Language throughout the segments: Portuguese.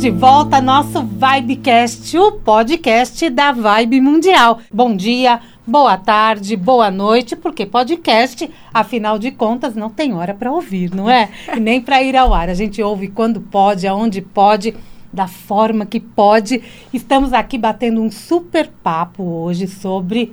Estamos de volta ao nosso Vibecast, o podcast da Vibe Mundial. Bom dia, boa tarde, boa noite, porque podcast, afinal de contas, não tem hora para ouvir, não é? E nem para ir ao ar. A gente ouve quando pode, aonde pode, da forma que pode. Estamos aqui batendo um super papo hoje sobre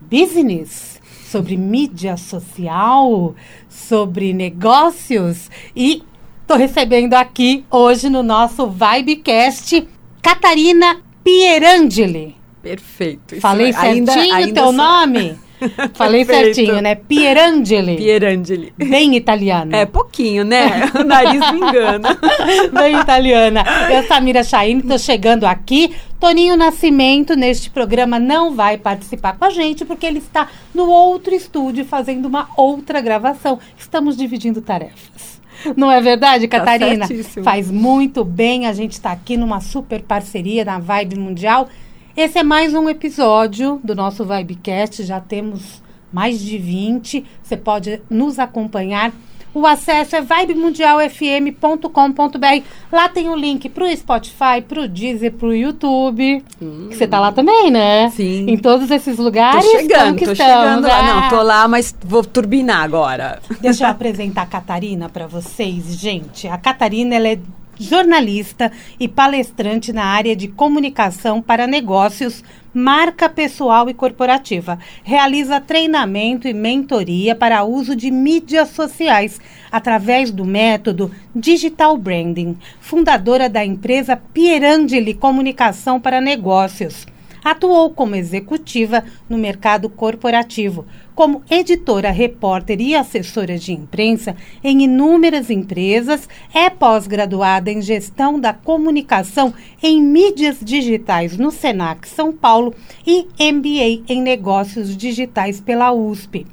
business, sobre mídia social, sobre negócios e Estou recebendo aqui hoje no nosso Vibecast Catarina Pierangeli. Perfeito. Isso Falei certinho ainda, ainda teu nome? Falei certinho, né? Pierangeli. Pierangeli. Bem italiana. É, pouquinho, né? o nariz me engana. Bem italiana. Eu, Samira Chaine, estou chegando aqui. Toninho Nascimento, neste programa, não vai participar com a gente, porque ele está no outro estúdio fazendo uma outra gravação. Estamos dividindo tarefas. Não é verdade, tá Catarina? Faz muito bem. A gente está aqui numa super parceria na Vibe Mundial. Esse é mais um episódio do nosso Vibecast. Já temos mais de 20. Você pode nos acompanhar o acesso é vibemundialfm.com.br. Lá tem o link para o Spotify, para o Deezer, para o YouTube. Hum. você tá lá também, né? Sim. Em todos esses lugares. Tô chegando, tô chegando lá. Não, tô lá, mas vou turbinar agora. Deixa eu apresentar a Catarina para vocês, gente. A Catarina, ela é jornalista e palestrante na área de comunicação para negócios, marca pessoal e corporativa. Realiza treinamento e mentoria para uso de mídias sociais através do método Digital Branding. Fundadora da empresa Pierangeli Comunicação para Negócios. Atuou como executiva no mercado corporativo, como editora, repórter e assessora de imprensa em inúmeras empresas, é pós-graduada em gestão da comunicação em mídias digitais no Senac São Paulo e MBA em negócios digitais pela USP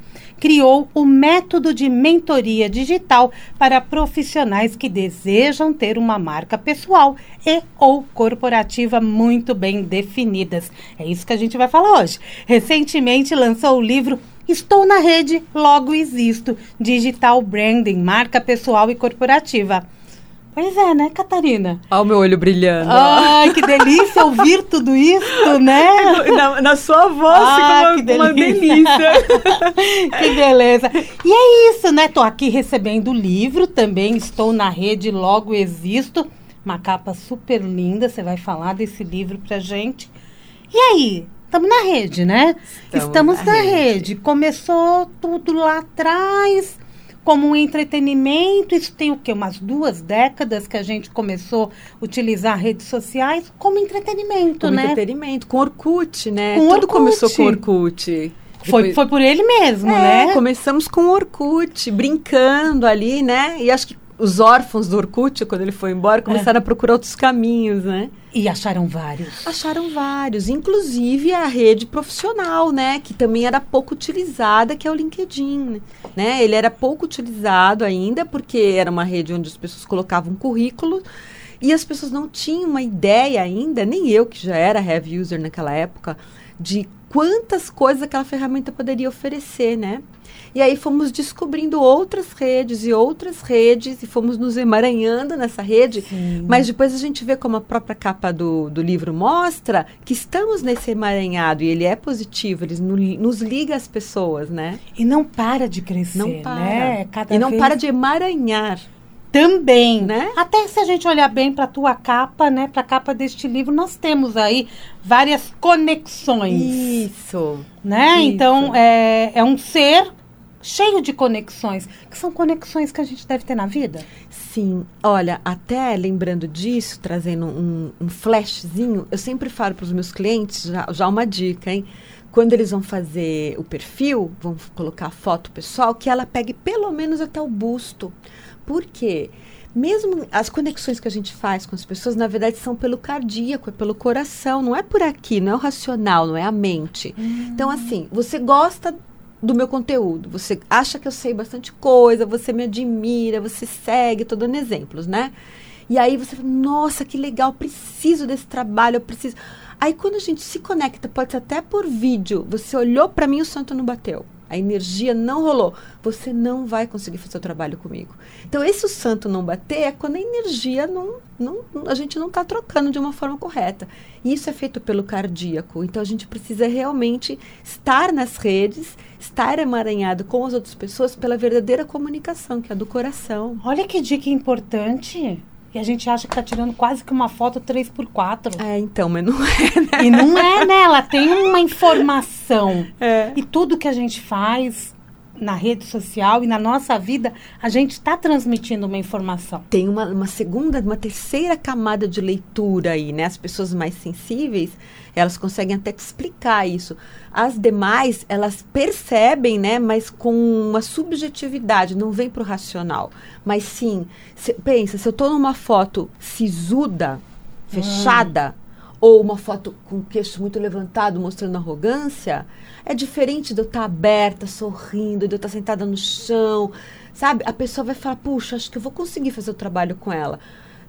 criou o método de mentoria digital para profissionais que desejam ter uma marca pessoal e ou corporativa muito bem definidas. É isso que a gente vai falar hoje. Recentemente lançou o livro Estou na rede, logo existo. Digital Branding, marca pessoal e corporativa. Pois é, né, Catarina? Olha o meu olho brilhando. Ai, que delícia ouvir tudo isso, né? Na, na sua voz ah, uma, uma delícia. que beleza. E é isso, né? Tô aqui recebendo o livro também, estou na rede, logo existo. Uma capa super linda, você vai falar desse livro pra gente. E aí, estamos na rede, né? Estamos, Estamos na, na rede. rede. Começou tudo lá atrás como um entretenimento. Isso tem o quê? Umas duas décadas que a gente começou a utilizar redes sociais como entretenimento, como né? entretenimento, com Orkut, né? Com Tudo Orkut. começou com Orkut. Foi, foi por ele mesmo, é, né? Começamos com Orkut, brincando ali, né? E acho que os órfãos do Orkut, quando ele foi embora, começaram é. a procurar outros caminhos, né? E acharam vários. Acharam vários, inclusive a rede profissional, né, que também era pouco utilizada, que é o LinkedIn, né? Ele era pouco utilizado ainda porque era uma rede onde as pessoas colocavam currículo e as pessoas não tinham uma ideia ainda, nem eu que já era heavy user naquela época, de quantas coisas aquela ferramenta poderia oferecer, né? E aí fomos descobrindo outras redes e outras redes e fomos nos emaranhando nessa rede. Sim. Mas depois a gente vê como a própria capa do, do livro mostra que estamos nesse emaranhado e ele é positivo, ele no, nos liga às pessoas, né? E não para de crescer, não para. né? Cada e não vez... para de emaranhar também, né? Até se a gente olhar bem para a tua capa, né, para a capa deste livro, nós temos aí várias conexões. Isso. Né? Isso. Então, é, é um ser cheio de conexões, que são conexões que a gente deve ter na vida. Sim, olha, até lembrando disso, trazendo um, um flashzinho, eu sempre falo para os meus clientes, já, já uma dica, hein? Quando eles vão fazer o perfil, vão colocar a foto pessoal, que ela pegue pelo menos até o busto. Por quê? mesmo as conexões que a gente faz com as pessoas, na verdade, são pelo cardíaco, é pelo coração, não é por aqui, não é o racional, não é a mente. Hum. Então, assim, você gosta do meu conteúdo, você acha que eu sei bastante coisa, você me admira, você segue, estou dando exemplos, né? E aí você fala, nossa, que legal, preciso desse trabalho, eu preciso. Aí quando a gente se conecta, pode ser até por vídeo, você olhou para mim, o santo não bateu a energia não rolou, você não vai conseguir fazer o trabalho comigo. Então, esse o santo não bater é quando a energia não, não a gente não está trocando de uma forma correta. E isso é feito pelo cardíaco. Então, a gente precisa realmente estar nas redes, estar emaranhado com as outras pessoas pela verdadeira comunicação, que é do coração. Olha que dica importante. E a gente acha que está tirando quase que uma foto 3x4. É, então, mas não é, né? E não é, né? Ela tem uma informação. É. E tudo que a gente faz na rede social e na nossa vida, a gente está transmitindo uma informação. Tem uma, uma segunda, uma terceira camada de leitura aí, né? As pessoas mais sensíveis, elas conseguem até te explicar isso. As demais, elas percebem, né? Mas com uma subjetividade, não vem para o racional. Mas sim, se, pensa, se eu estou numa foto sisuda, fechada, hum ou uma foto com o queixo muito levantado, mostrando arrogância, é diferente de eu estar aberta, sorrindo, de eu estar sentada no chão, sabe? A pessoa vai falar, puxa, acho que eu vou conseguir fazer o trabalho com ela.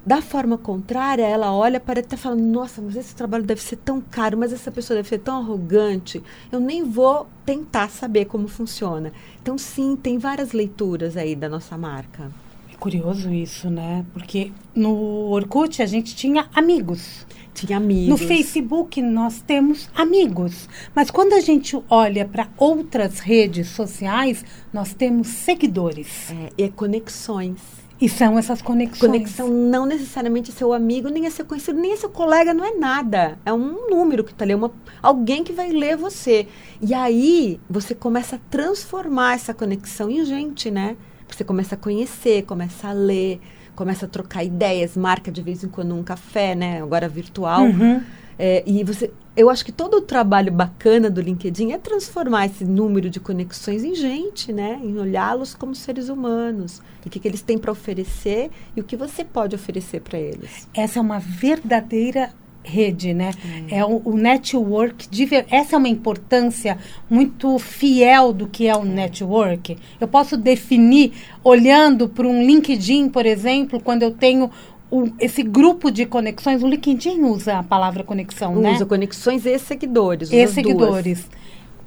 Da forma contrária, ela olha para estar falando, nossa, mas esse trabalho deve ser tão caro, mas essa pessoa deve ser tão arrogante, eu nem vou tentar saber como funciona. Então, sim, tem várias leituras aí da nossa marca. É curioso isso, né? Porque no Orkut a gente tinha amigos. Tinha amigos. No Facebook nós temos amigos. Mas quando a gente olha para outras redes sociais, nós temos seguidores. É, e conexões. E são essas conexões. Conexão não necessariamente é seu amigo, nem é seu conhecido, nem é seu colega, não é nada. É um número que está ali, uma, alguém que vai ler você. E aí você começa a transformar essa conexão em gente, né? Você começa a conhecer, começa a ler, começa a trocar ideias, marca de vez em quando um café, né? Agora virtual. Uhum. É, e você, eu acho que todo o trabalho bacana do LinkedIn é transformar esse número de conexões em gente, né? Em olhá-los como seres humanos. O que, que eles têm para oferecer e o que você pode oferecer para eles. Essa é uma verdadeira rede, né? É, é o, o, network. De, essa é uma importância muito fiel do que é o network. Eu posso definir olhando para um LinkedIn, por exemplo, quando eu tenho o, esse grupo de conexões. O LinkedIn usa a palavra conexão, usa né? Usa conexões e seguidores. E seguidores. Duas.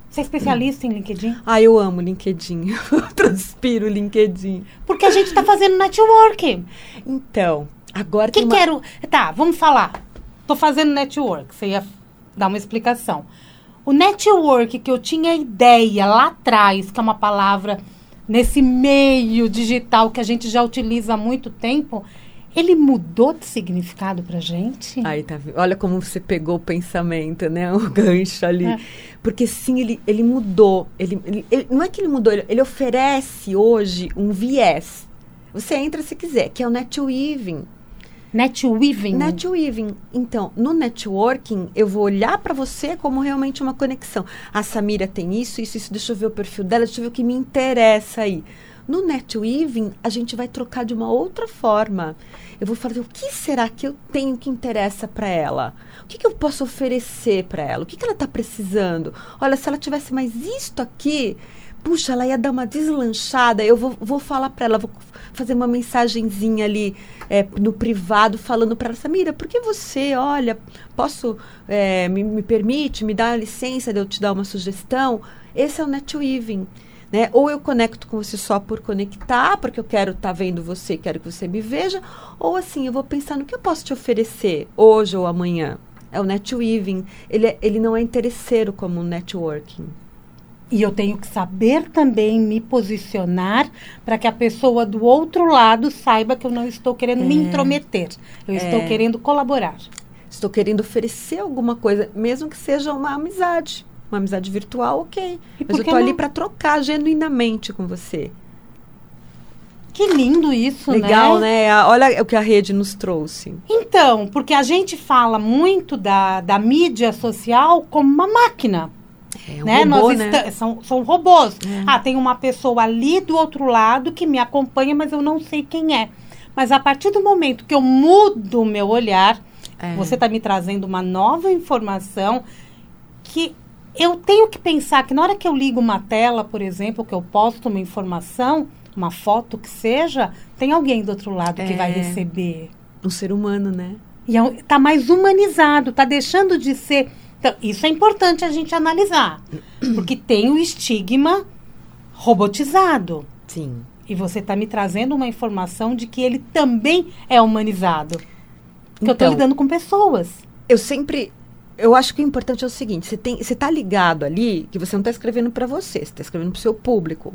Você é especialista hum. em LinkedIn? Ah, eu amo LinkedIn. Eu transpiro LinkedIn. Porque a gente está fazendo network. Então, agora que uma... quero. Tá, vamos falar. Estou fazendo network. Você ia dar uma explicação. O network que eu tinha ideia lá atrás, que é uma palavra nesse meio digital que a gente já utiliza há muito tempo, ele mudou de significado pra gente? Aí tá Olha como você pegou o pensamento, né? O gancho ali. É. Porque sim, ele, ele mudou. Ele, ele, ele, não é que ele mudou, ele, ele oferece hoje um viés. Você entra se quiser, que é o netweaving. Netweaving. Netweaving. Então, no networking, eu vou olhar para você como realmente uma conexão. A Samira tem isso, isso, isso. Deixa eu ver o perfil dela, deixa eu ver o que me interessa aí. No netweaving, a gente vai trocar de uma outra forma. Eu vou falar, o que será que eu tenho que interessa para ela? O que, que, eu posso oferecer para ela? O que, que ela está precisando? Olha, se ela tivesse mais isto aqui, puxa, ela ia dar uma deslanchada. Eu vou, vou falar para ela, vou fazer uma mensagenzinha ali é, no privado falando para ela, Samira, por que você, olha, posso, é, me, me permite, me dá licença de eu te dar uma sugestão? Esse é o netweaving. Né? Ou eu conecto com você só por conectar, porque eu quero estar tá vendo você, quero que você me veja, ou assim, eu vou pensar no que eu posso te oferecer hoje ou amanhã. É o netweaving. Ele, é, ele não é interesseiro como o networking. E eu tenho que saber também me posicionar para que a pessoa do outro lado saiba que eu não estou querendo é. me intrometer. Eu é. estou querendo colaborar. Estou querendo oferecer alguma coisa, mesmo que seja uma amizade. Uma amizade virtual, ok. Mas eu estou ali para trocar genuinamente com você. Que lindo isso, Legal, né? né? Olha o que a rede nos trouxe. Então, porque a gente fala muito da, da mídia social como uma máquina. É um né? robô, né? São, são robôs. É. Ah, tem uma pessoa ali do outro lado que me acompanha, mas eu não sei quem é. Mas a partir do momento que eu mudo o meu olhar, É. você está me trazendo uma nova informação que eu tenho que pensar que na hora que eu ligo uma tela, por exemplo, que eu posto uma informação, uma foto que seja, tem alguém do outro lado que vai É. receber. Um ser humano, né? E é um- tá mais humanizado, tá deixando de ser. Então, isso é importante a gente analisar. Porque tem o estigma robotizado. Sim. E você está me trazendo uma informação de que ele também é humanizado. Porque eu estou Então. lidando com pessoas. Eu sempre. Eu acho que o importante é o seguinte: você, tem, você tá ligado ali que você não está escrevendo para você, você está escrevendo para o seu público.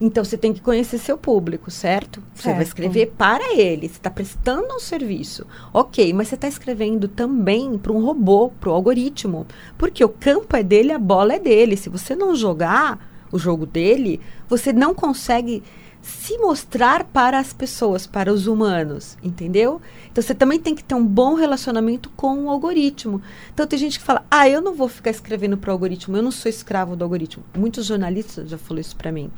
Então você tem que conhecer seu público, certo? Você vai Certo. escrever para ele, você está prestando um serviço. Ok, mas você está escrevendo também para um robô, para o algoritmo. Porque o campo é dele, a bola é dele. Se você não jogar o jogo dele, você não consegue se mostrar para as pessoas, para os humanos, entendeu? Então você também tem que ter um bom relacionamento com o algoritmo. Então tem gente que fala: "Ah, eu não vou ficar escrevendo para o algoritmo, eu não sou escravo do algoritmo". Muitos jornalistas já falaram isso para mim.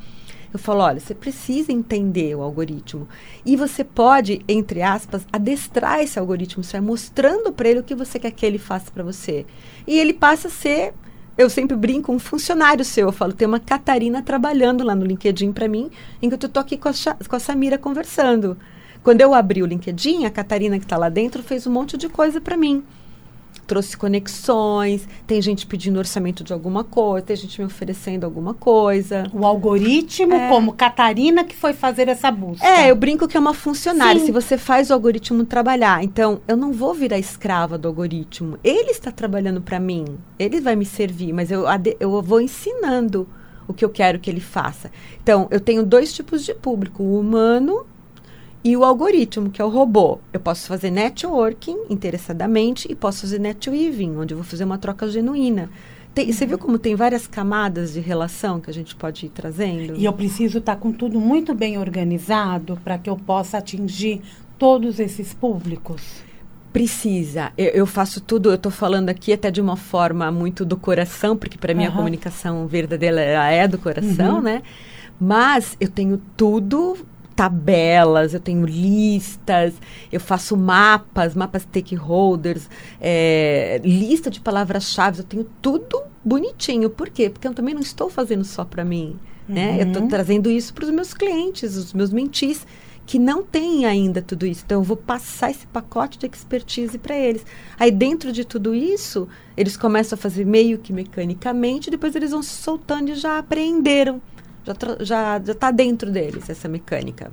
Eu falo, olha, você precisa entender o algoritmo. E você pode, entre aspas, adestrar esse algoritmo. Você vai mostrando para ele o que você quer que ele faça para você. E ele passa a ser, eu sempre brinco, um funcionário seu. Eu falo, tem uma Catarina trabalhando lá no LinkedIn para mim, enquanto eu estou aqui com a, com a Samira conversando. Quando eu abri o LinkedIn, a Catarina que está lá dentro fez um monte de coisa para mim trouxe conexões, tem gente pedindo orçamento de alguma coisa, tem gente me oferecendo alguma coisa. O algoritmo, É. como Catarina que foi fazer essa busca. É, eu brinco que é uma funcionária. Sim. Se você faz o algoritmo trabalhar, então eu não vou virar escrava do algoritmo. Ele está trabalhando para mim, ele vai me servir, mas eu, eu vou ensinando o que eu quero que ele faça. Então, eu tenho dois tipos de público: o humano e o algoritmo, que é o robô. Eu posso fazer networking interessadamente e posso fazer netweaving, onde eu vou fazer uma troca genuína. Tem- Você viu como tem várias camadas de relação que a gente pode ir trazendo? E eu preciso estar com tudo muito bem organizado para que eu possa atingir todos esses públicos. Precisa. Eu, eu faço tudo, eu estou falando aqui até de uma forma muito do coração, porque para mim a comunicação verdadeira é do coração, Uhum. né? Mas eu tenho tudo, tabelas, eu tenho listas, eu faço mapas, mapas stakeholders, é, lista de palavras-chave, eu tenho tudo bonitinho. Por quê? Porque eu também não estou fazendo só para mim. Né? Eu estou Uhum. trazendo isso para os meus clientes, os meus mentis, que não têm ainda tudo isso. Então, eu vou passar esse pacote de expertise para eles. Aí, dentro de tudo isso, eles começam a fazer meio que mecanicamente, depois eles vão se soltando e já aprenderam. Já já já está dentro deles essa mecânica.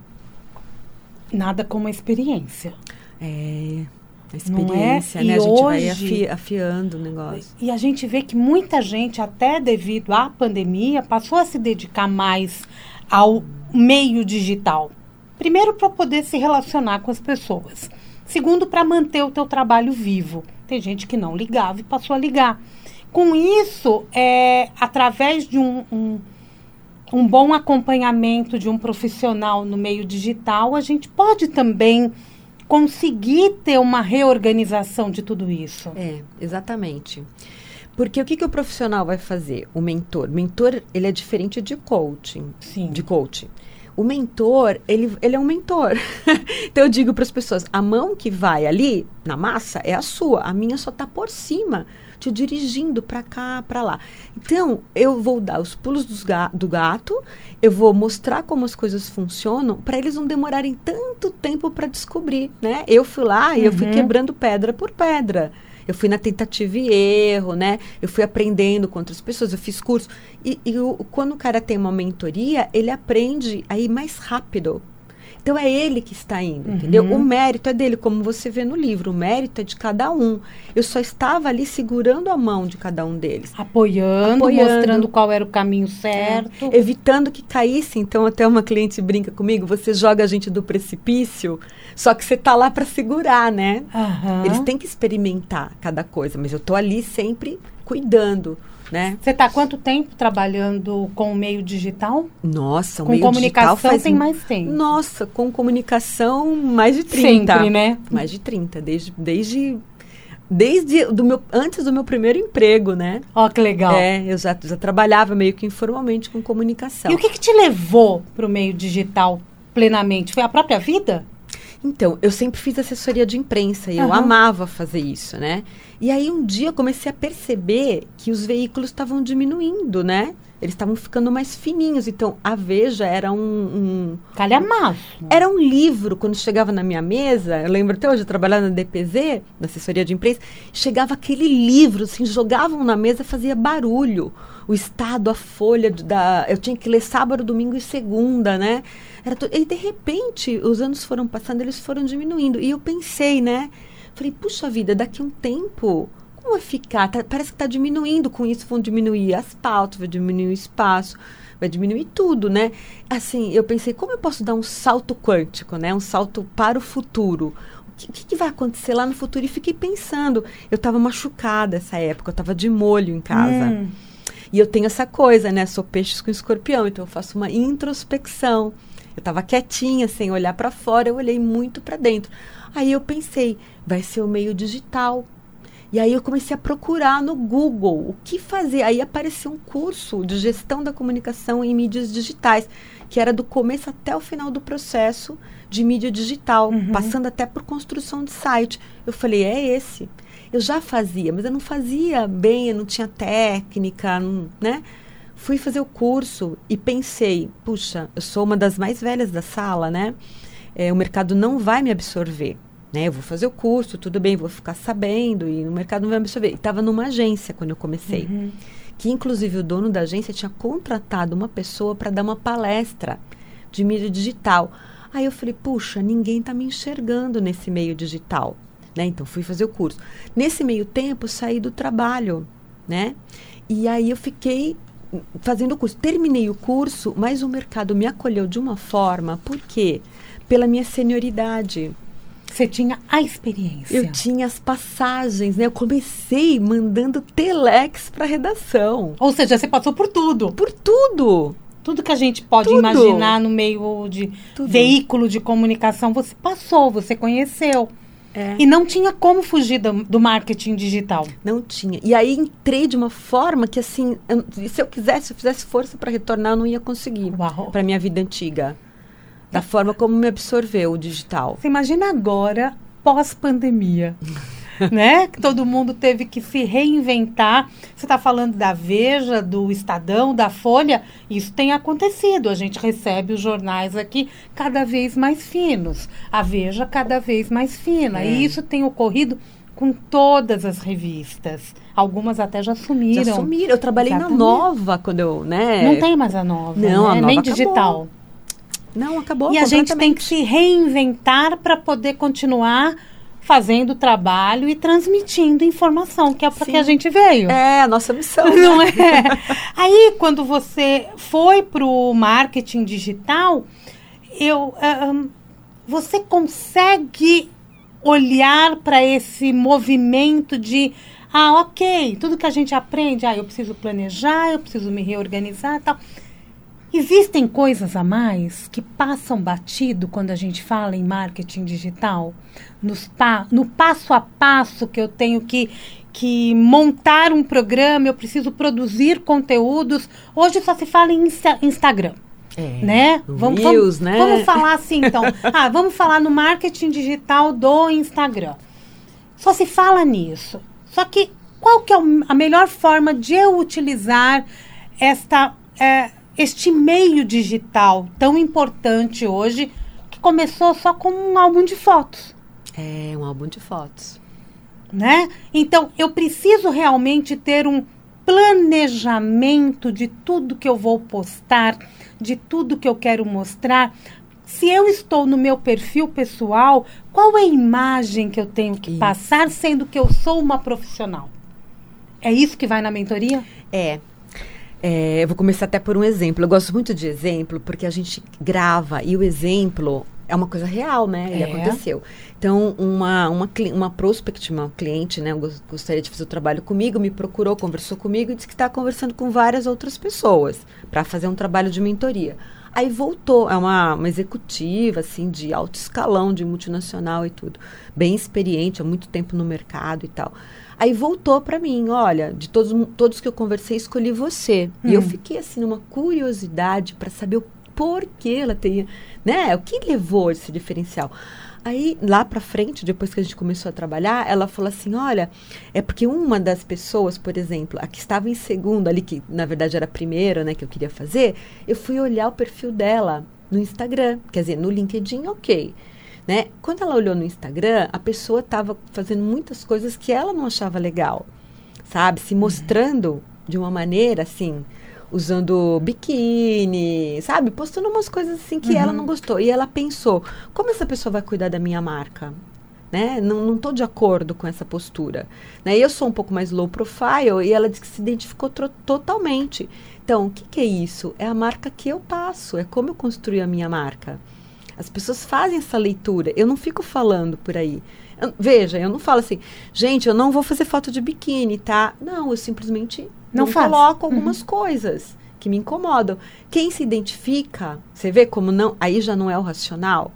Nada como a experiência. É, a é? experiência, E né? A gente vai hoje- afi- afiando o negócio. E a gente vê que muita gente, até devido à pandemia, passou a se dedicar mais ao meio digital. Primeiro, para poder se relacionar com as pessoas. Segundo, para manter o teu trabalho vivo. Tem gente que não ligava e passou a ligar. Com isso, é, através de um, um, um bom acompanhamento de um profissional no meio digital, a gente pode também conseguir ter uma reorganização de tudo isso. É, exatamente. Porque o que, que o profissional vai fazer? O mentor. Mentor, ele é diferente de coaching. Sim. De coaching. O mentor, ele, ele é um mentor. então eu digo para as pessoas, a mão que vai ali na massa é a sua, a minha só está por cima, te dirigindo para cá, para lá. Então eu vou dar os pulos ga- do gato, eu vou mostrar como as coisas funcionam para eles não demorarem tanto tempo para descobrir, né? Eu fui lá e eu fui Uhum. quebrando pedra por pedra. Eu fui na tentativa e erro, né? Eu fui aprendendo com outras pessoas, eu fiz curso. E, e o- quando o cara tem uma mentoria, ele aprende a ir mais rápido. Então é ele que está indo, entendeu? O mérito é dele, como você vê no livro. O mérito é de cada um. Eu só estava ali segurando a mão de cada um deles. Apoiando, Apoiando. É. mostrando qual era o caminho certo. Evitando que caísse. Então, até uma cliente brinca comigo: você joga a gente do precipício, só que você tá lá para segurar, né? Aham. Eles têm que experimentar cada coisa, mas eu tô ali sempre cuidando, né? Você está quanto tempo trabalhando com o meio digital? Nossa, o com meio comunicação digital faz tem mais tempo. Nossa, com comunicação mais de 30. Sempre, né? Mais de 30, desde desde desde do meu antes do meu primeiro emprego, né? Ó, que legal. É, eu já, já trabalhava meio que informalmente com comunicação. E o que, que te levou para o meio digital plenamente? Foi a própria vida? Então, eu sempre fiz assessoria de imprensa e eu Aham. amava fazer isso, né? E aí um dia eu comecei a perceber que os veículos estavam diminuindo, né? Eles estavam ficando mais fininhos. Então, a Veja era um, um- Calhamaço. era um livro, quando chegava na minha mesa, eu lembro até hoje, eu trabalhava na DPZ, na assessoria de imprensa, chegava aquele livro, assim, jogavam na mesa, fazia barulho. O Estado, a Folha, da, eu tinha que ler sábado, domingo e segunda, né? Era to- e de repente, os anos foram passando, eles foram diminuindo. E eu pensei, né? Falei, puxa vida, daqui um tempo, como vai ficar? Tá- parece que está diminuindo. Com isso vão diminuir as pautas, vai diminuir o espaço, vai diminuir tudo, né? Assim, eu pensei, como eu posso dar um salto quântico, né? Um salto para o futuro. O que, o que que vai acontecer lá no futuro? E fiquei pensando. Eu estava machucada essa época, eu estava de molho em casa. Hum. E eu tenho essa coisa, né? Sou peixes com escorpião, então eu faço uma introspecção. Eu estava quietinha, sem olhar para fora, eu olhei muito para dentro. Aí eu pensei, vai ser o meio digital. E aí eu comecei a procurar no Google o que fazer. Aí apareceu um curso de gestão da comunicação em mídias digitais, que era do começo até o final do processo de mídia digital, Uhum. passando até por construção de site. Eu falei, é esse. Eu já fazia, mas eu não fazia bem, eu não tinha técnica, não- né? Fui fazer o curso e pensei, puxa, eu sou uma das mais velhas da sala, né? É, o mercado não vai me absorver, né? Eu vou fazer o curso, tudo bem, vou ficar sabendo e o mercado não vai me absorver. Estava numa agência quando eu comecei, que inclusive o dono da agência tinha contratado uma pessoa para dar uma palestra de mídia digital. Aí eu falei, puxa, ninguém está me enxergando nesse meio digital, né? Então fui fazer o curso. Nesse meio tempo saí do trabalho, né? E aí eu fiquei fazendo o curso. Terminei o curso, mas o mercado me acolheu de uma forma, por quê? Pela minha senioridade. Você tinha a experiência. Eu tinha as passagens, né? Eu comecei mandando telex para redação. Ou seja, você passou por tudo. Por tudo. Tudo que a gente pode Tudo. imaginar no meio de Tudo. veículo de comunicação, você passou, você conheceu. É. E não tinha como fugir do, do marketing digital. Não tinha. E aí entrei de uma forma que, assim, eu- se eu quisesse, se eu fizesse força para retornar, eu não ia conseguir. Para minha vida antiga. Da forma como me absorveu o digital. Você imagina agora, pós-pandemia, né? Que todo mundo teve que se reinventar. Você está falando da Veja, do Estadão, da Folha. Isso tem acontecido. A gente recebe os jornais aqui cada vez mais finos. A Veja cada vez mais fina. É. E isso tem ocorrido com todas as revistas. Algumas até já sumiram. Já sumiram. Eu trabalhei Exatamente. na Nova quando eu, né? Não tem mais a nova, Não, né? a nova nem acabou. digital. Não, acabou E a gente tem que se reinventar para poder continuar fazendo trabalho e transmitindo informação, que é para que a gente veio. É, a nossa missão. né? Não é? Aí, quando você foi para o marketing digital, eu, ahn, você consegue olhar para esse movimento de ah, ok, tudo que a gente aprende, ah, eu preciso planejar, eu preciso me reorganizar e tal. Existem coisas a mais que passam batido quando a gente fala em marketing digital? Nos pa no passo a passo que eu tenho que, que montar um programa, eu preciso produzir conteúdos. Hoje só se fala em Insta- Instagram. É, Né? Vamos, Reels, vamos, né? vamos falar assim, então. ah, vamos falar no marketing digital do Instagram. Só se fala nisso. Só que qual que é a melhor forma de eu utilizar esta, é, este meio digital tão importante hoje, que começou só com um álbum de fotos? É, um álbum de fotos. né? Então, eu preciso realmente ter um planejamento de tudo que eu vou postar, de tudo que eu quero mostrar. Se eu estou no meu perfil pessoal, qual é a imagem que eu tenho que Isso. passar, sendo que eu sou uma profissional? É isso que vai na mentoria? É. É, eu vou começar até por um exemplo. Eu gosto muito de exemplo porque a gente grava e o exemplo é uma coisa real, né? Ele É. aconteceu. Então, uma, uma, uma prospect, uma cliente, né? gos- Gostaria de fazer o trabalho comigo, me procurou, conversou comigo e disse que está conversando com várias outras pessoas para fazer um trabalho de mentoria. Aí voltou, é uma, uma executiva, assim, de alto escalão, de multinacional e tudo. Bem experiente, há muito tempo no mercado e tal. Aí voltou para mim, olha, de todos, todos que eu conversei, escolhi você. E eu Hum. fiquei, assim, numa curiosidade para saber o porquê ela teria, né? O que levou esse diferencial. Aí, lá pra frente, depois que a gente começou a trabalhar, ela falou assim: olha, é porque uma das pessoas, por exemplo, a que estava em segundo ali, que na verdade era a primeira, né, que eu queria fazer, eu fui olhar o perfil dela no Instagram, quer dizer, no LinkedIn, ok. Né? Quando ela olhou no Instagram, a pessoa estava fazendo muitas coisas que ela não achava legal, sabe? Se mostrando de uma maneira assim, usando biquíni, sabe? Postando umas coisas assim que ela não gostou. E ela pensou: como essa pessoa vai cuidar da minha marca? Né? Não estou de acordo com essa postura. Né? Eu sou um pouco mais low profile e ela disse que se identificou totalmente. Então, o que, que é isso? É a marca que eu passo, é como eu construí a minha marca. As pessoas fazem essa leitura. Eu não fico falando por aí. Eu- veja, eu não falo assim, gente, eu não vou fazer foto de biquíni, tá? Não, eu simplesmente Não não, coloco algumas coisas que me incomodam. Quem se identifica, você vê como não, aí já não é o racional.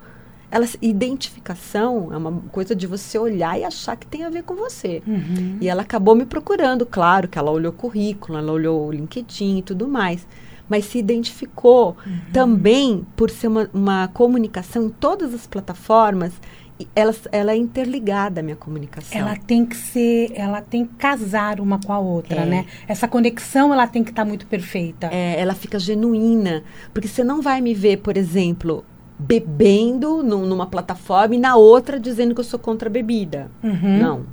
Ela, identificação é uma coisa de você olhar e achar que tem a ver com você. Uhum. E ela acabou me procurando, claro que ela olhou o currículo, ela olhou o LinkedIn e tudo mais. Mas se identificou Uhum. também por ser uma, uma comunicação em todas as plataformas. Ela, ela é interligada, a minha comunicação. Ela tem que ser, ela tem que casar uma com a outra, É. né? Essa conexão ela tem que estar muito perfeita. É, ela fica genuína. Porque você não vai me ver, por exemplo, bebendo num- numa plataforma e na outra dizendo que eu sou contra a bebida. Uhum. Não.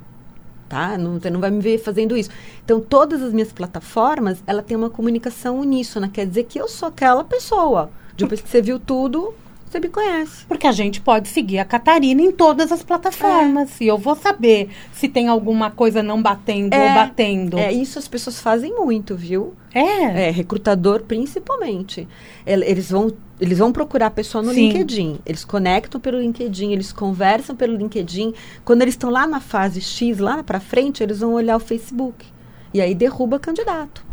Tá? Não, você não vai me ver fazendo isso. Então, todas as minhas plataformas, ela tem uma comunicação uníssona. Quer dizer que eu sou aquela pessoa. Depois que você viu tudo, você me conhece. Porque a gente pode seguir a Catarina em todas as plataformas. E eu vou saber se tem alguma coisa não batendo É, ou batendo. É, isso as pessoas fazem muito, viu? É. É, recrutador principalmente. El- Eles vão, eles vão procurar a pessoa no Sim. LinkedIn. Eles conectam pelo LinkedIn, eles conversam pelo LinkedIn. Quando eles estão lá na fase X, lá pra frente, eles vão olhar o Facebook. E aí derruba candidato.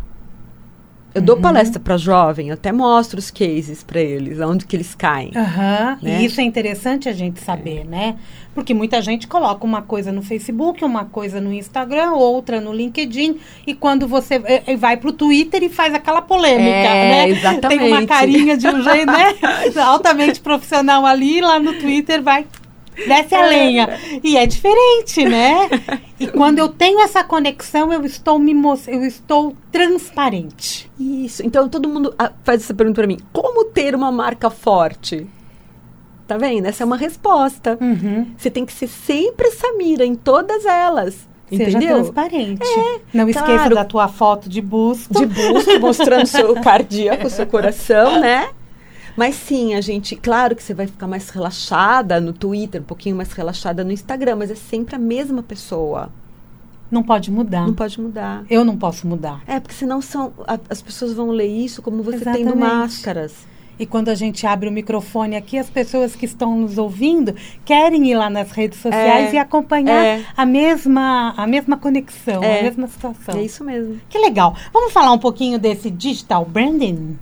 Eu dou Uhum. palestra para jovem, eu até mostro os cases para eles, aonde que eles caem. Aham, Né? E isso é interessante a gente saber, né? Porque muita gente coloca uma coisa no Facebook, uma coisa no Instagram, outra no LinkedIn, e quando você eh, vai pro Twitter e faz aquela polêmica, É, né? exatamente. Tem uma carinha de um jeito, né? Altamente profissional ali, lá no Twitter vai. Desce a lenha. E é diferente, né? E quando eu tenho essa conexão, eu estou me eu estou transparente. Isso. Então todo mundo ah, faz essa pergunta para mim: como ter uma marca forte? Tá vendo? Essa é uma resposta. Uhum. Você tem que ser sempre essa mira em todas elas. Seja entendeu? transparente. Não esqueça claro. da tua foto de busto. De busto, mostrando seu cardíaco, seu coração, né? Mas sim, a gente, claro que você vai ficar mais relaxada no Twitter, um pouquinho mais relaxada no Instagram, mas é sempre a mesma pessoa. Não pode mudar. Não pode mudar. Eu não posso mudar. É, porque senão são, a- as pessoas vão ler isso como você Exatamente. tendo máscaras. E quando a gente abre o microfone aqui, as pessoas que estão nos ouvindo querem ir lá nas redes sociais É, e acompanhar é. a, mesma, a mesma conexão, É. a mesma situação. É isso mesmo. Que legal. Vamos falar um pouquinho desse digital branding?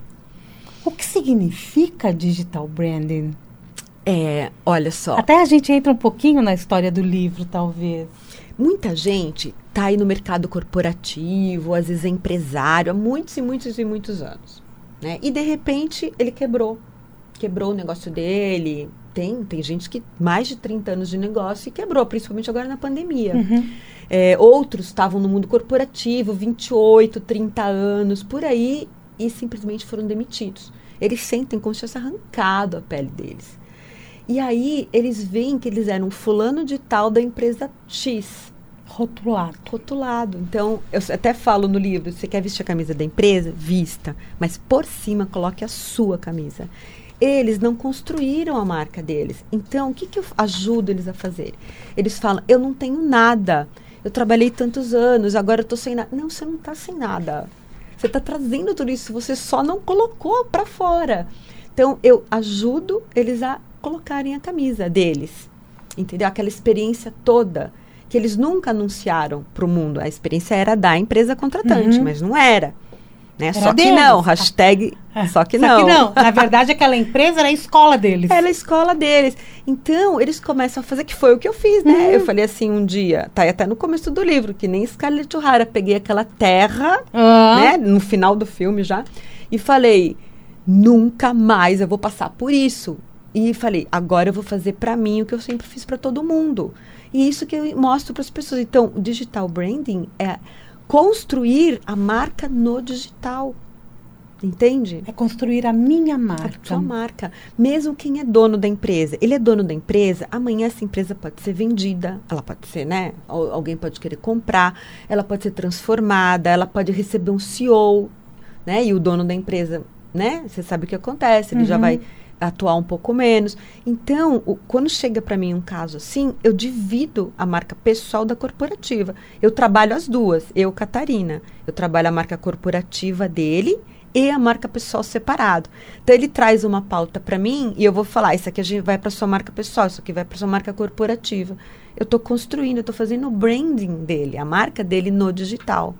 O que significa digital branding? É, olha só. Até a gente entra um pouquinho na história do livro, talvez. Muita gente está aí no mercado corporativo, às vezes é empresário, há muitos e muitos e muitos anos. Né? E de repente ele quebrou. Quebrou o negócio dele. Tem, tem gente que mais de 30 anos de negócio e quebrou, principalmente agora na pandemia. Uhum. É, outros estavam no mundo corporativo, 28, 30 anos, por aí, e simplesmente foram demitidos. Eles sentem como se tivesse arrancado a pele deles. E aí eles veem que eles eram fulano de tal da empresa X Rotulado. rotulado. Então, eu até falo no livro, você quer vestir a camisa da empresa? Vista. Mas por cima, coloque a sua camisa. Eles não construíram a marca deles. Então, o que, que eu ajudo eles a fazer? Eles falam, eu não tenho nada. Eu trabalhei tantos anos, agora eu estou sem nada. Não, você não está sem nada. Você está trazendo tudo isso, você só não colocou para fora. Então, eu ajudo eles a colocarem a camisa deles. Entendeu? Aquela experiência toda que eles nunca anunciaram para o mundo. A experiência era da empresa contratante, Uhum. mas não era. Né? Era Só que não, hashtag É, só que Só não. que não. Na verdade, aquela empresa era a escola deles. Era a escola deles. Então, eles começam a fazer, que foi o que eu fiz, né? Uhum. Eu falei assim um dia, tá aí até no começo do livro, que nem Scarlett O'Hara, peguei aquela terra, Ah. né? No final do filme já, e falei, nunca mais eu vou passar por isso. e falei, agora eu vou fazer para mim o que eu sempre fiz para todo mundo. E isso que eu mostro para as pessoas. Então, o digital branding é construir a marca no digital. Entende? É construir a minha marca. A sua marca. Mesmo quem é dono da empresa. Ele é dono da empresa, amanhã essa empresa pode ser vendida. Ela pode ser, né? Alguém pode querer comprar. Ela pode ser transformada. Ela pode receber um CEO, né? E o dono da empresa, né? Você sabe o que acontece. Ele uhum. já vai atuar um pouco menos. Então, o, quando chega para mim um caso assim, eu divido a marca pessoal da corporativa. Eu trabalho as duas, eu, Catarina. Eu trabalho a marca corporativa dele e a marca pessoal separado. Então ele traz uma pauta para mim e eu vou falar, isso aqui a gente vai para sua marca pessoal, isso aqui vai para sua marca corporativa. Eu estou construindo, eu estou fazendo o branding dele, a marca dele no digital.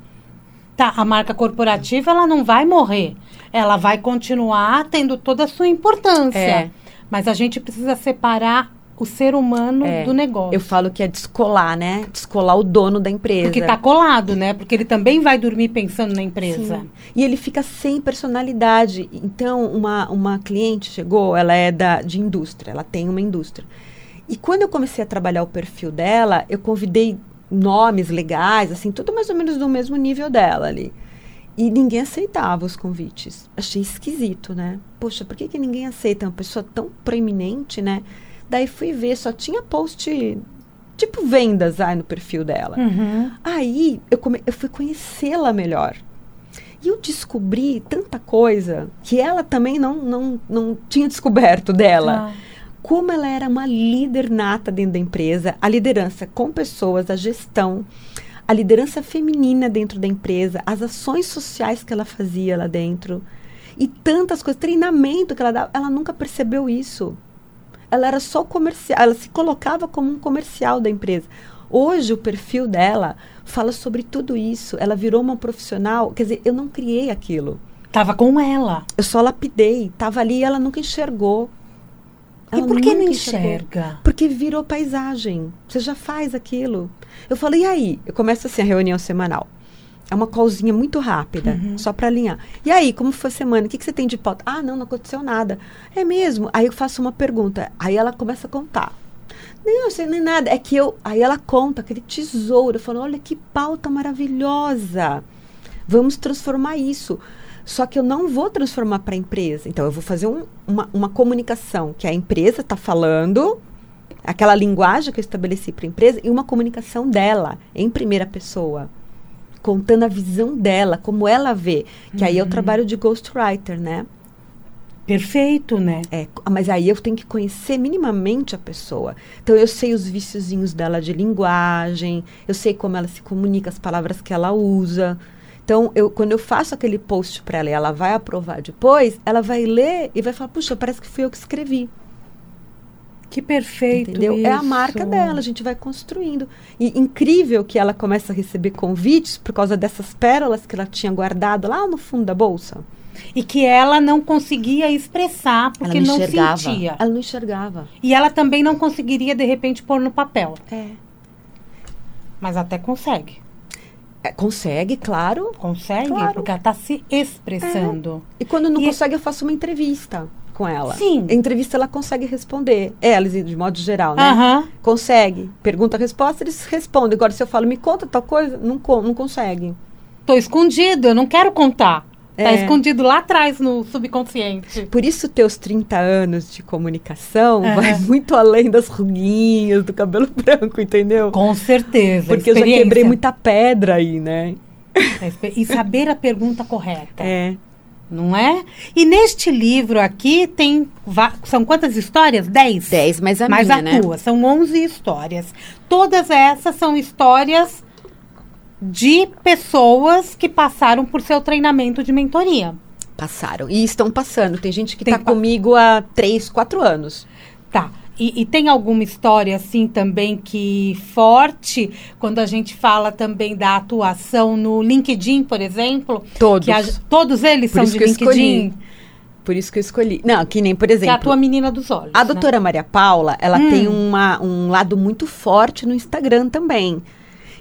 Tá, a marca corporativa ela não vai morrer. Ela vai continuar tendo toda a sua importância. É. Mas a gente precisa separar o ser humano é, do negócio. Eu falo que é descolar, né? Descolar o dono da empresa. Porque tá colado, né? Porque ele também vai dormir pensando na empresa. Sim. E ele fica sem personalidade. Então, uma, uma cliente chegou, ela é da, de indústria, ela tem uma indústria. E quando eu comecei a trabalhar o perfil dela, eu convidei nomes legais, assim, tudo mais ou menos do mesmo nível dela ali. E ninguém aceitava os convites. Achei esquisito, né? Poxa, por que, que ninguém aceita uma pessoa tão proeminente, né? Daí fui ver, só tinha post tipo vendas aí no perfil dela. Uhum. Aí eu, come, eu fui conhecê-la melhor. E eu descobri tanta coisa que ela também não, não, não tinha descoberto dela. Ah. Como ela era uma líder nata dentro da empresa, a liderança com pessoas, a gestão, a liderança feminina dentro da empresa, as ações sociais que ela fazia lá dentro. E tantas coisas, treinamento que ela dava, ela nunca percebeu isso ela era só comercial, ela se colocava como um comercial da empresa. Hoje o perfil dela fala sobre tudo isso. Ela virou uma profissional, quer dizer, eu não criei aquilo. Tava com ela. Eu só lapidei, tava ali e ela nunca enxergou. Ela e por que não enxerga? Porque virou paisagem. Você já faz aquilo. Eu falei, e aí? Eu começo assim a reunião semanal. É uma callzinha muito rápida, uhum. só para alinhar. E aí, como foi a semana? O que, que você tem de pauta? Ah, não, não aconteceu nada. É mesmo? Aí eu faço uma pergunta. Aí ela começa a contar. Não, sei nem nada. É que eu. Aí ela conta aquele tesouro. Eu falo, olha que pauta maravilhosa. Vamos transformar isso. Só que eu não vou transformar para a empresa. Então, eu vou fazer um, uma, uma comunicação que a empresa está falando, aquela linguagem que eu estabeleci para a empresa, e uma comunicação dela, em primeira pessoa contando a visão dela, como ela vê. Que uhum. aí é o trabalho de ghostwriter, né? Perfeito, né? É, mas aí eu tenho que conhecer minimamente a pessoa. Então eu sei os viciozinhos dela de linguagem, eu sei como ela se comunica, as palavras que ela usa. Então, eu, quando eu faço aquele post para ela e ela vai aprovar depois, ela vai ler e vai falar: puxa, parece que fui eu que escrevi. Que perfeito. Entendeu? Isso. É a marca dela, a gente vai construindo. E incrível que ela começa a receber convites por causa dessas pérolas que ela tinha guardado lá no fundo da bolsa. E que ela não conseguia expressar porque não, não sentia. Ela não enxergava. E ela também não conseguiria, de repente, pôr no papel. É. Mas até consegue. É, consegue, claro. Consegue, claro. porque ela está se expressando. É. E quando não e consegue, eu faço uma entrevista com ela. Sim. A entrevista ela consegue responder. Elas, de modo geral, né? Uhum. Consegue. Pergunta, resposta, eles respondem. Agora, se eu falo, me conta tal coisa, não, não consegue. Tô escondido, eu não quero contar. Tá é. escondido lá atrás no subconsciente. Por isso, teus 30 anos de comunicação uhum. vai muito além das ruguinhas, do cabelo branco, entendeu? Com certeza. Porque eu já quebrei muita pedra aí, né? E saber a pergunta correta. É não é? E neste livro aqui tem. São quantas histórias? Dez? Dez, mas a mais minha, a né? tua. São onze histórias. Todas essas são histórias de pessoas que passaram por seu treinamento de mentoria. Passaram. E estão passando. Tem gente que está comigo há três, quatro anos. Tá. E, e, tem alguma história assim também que forte quando a gente fala também da atuação no LinkedIn, por exemplo? Todos. A, todos eles por são de LinkedIn. Por isso que eu escolhi. Não, que nem, por exemplo. Que é a tua menina dos olhos. A né? doutora Maria Paula, ela hum. tem uma, um lado muito forte no Instagram também.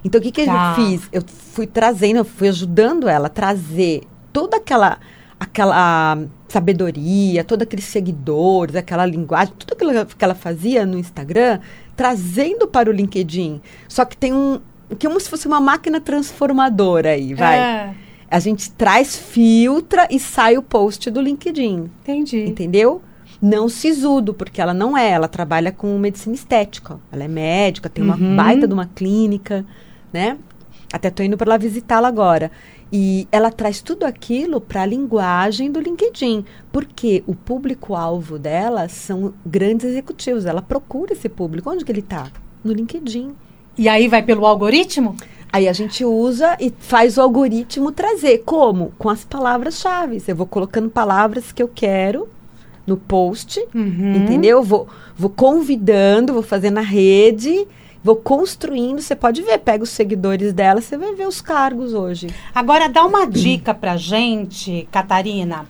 Então, o que, que tá. eu fiz? Eu fui trazendo, eu fui ajudando ela a trazer toda aquela aquela sabedoria, todos aqueles seguidores, aquela linguagem, tudo aquilo que ela fazia no Instagram, trazendo para o LinkedIn. Só que tem um. Que é como se fosse uma máquina transformadora aí, vai. É, A gente traz, filtra e sai o post do LinkedIn. entendi. Entendeu? Não sisudo, porque ela não é. Ela trabalha com medicina estética. Ela é médica, tem uma Uhum. baita de uma clínica, né? Até tô indo para lá visitá-la agora. E ela traz tudo aquilo para a linguagem do LinkedIn, porque o público-alvo dela são grandes executivos. Ela procura esse público. Onde que ele está? No LinkedIn. E aí vai pelo algoritmo? Aí a gente usa e faz o algoritmo trazer. Como? Com as palavras-chave. Eu vou colocando palavras que eu quero no post, Uhum. entendeu? Vou, vou convidando, vou fazendo a rede, vou construindo. Você pode ver, pega os seguidores dela, você vai ver os cargos hoje. Agora dá uma dica pra gente, Catarina.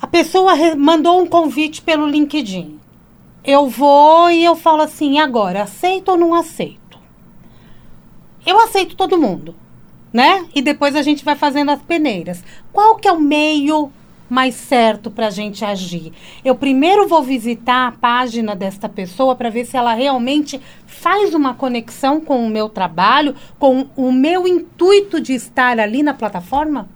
A pessoa mandou um convite pelo LinkedIn. Eu vou e eu falo assim, "E agora, aceito ou não aceito? Eu aceito todo mundo, né? E depois a gente vai fazendo as peneiras. Qual que é o meio mais certo para a gente agir? Eu primeiro vou visitar a página desta pessoa para ver se ela realmente faz uma conexão com o meu trabalho, com o meu intuito de estar ali na plataforma?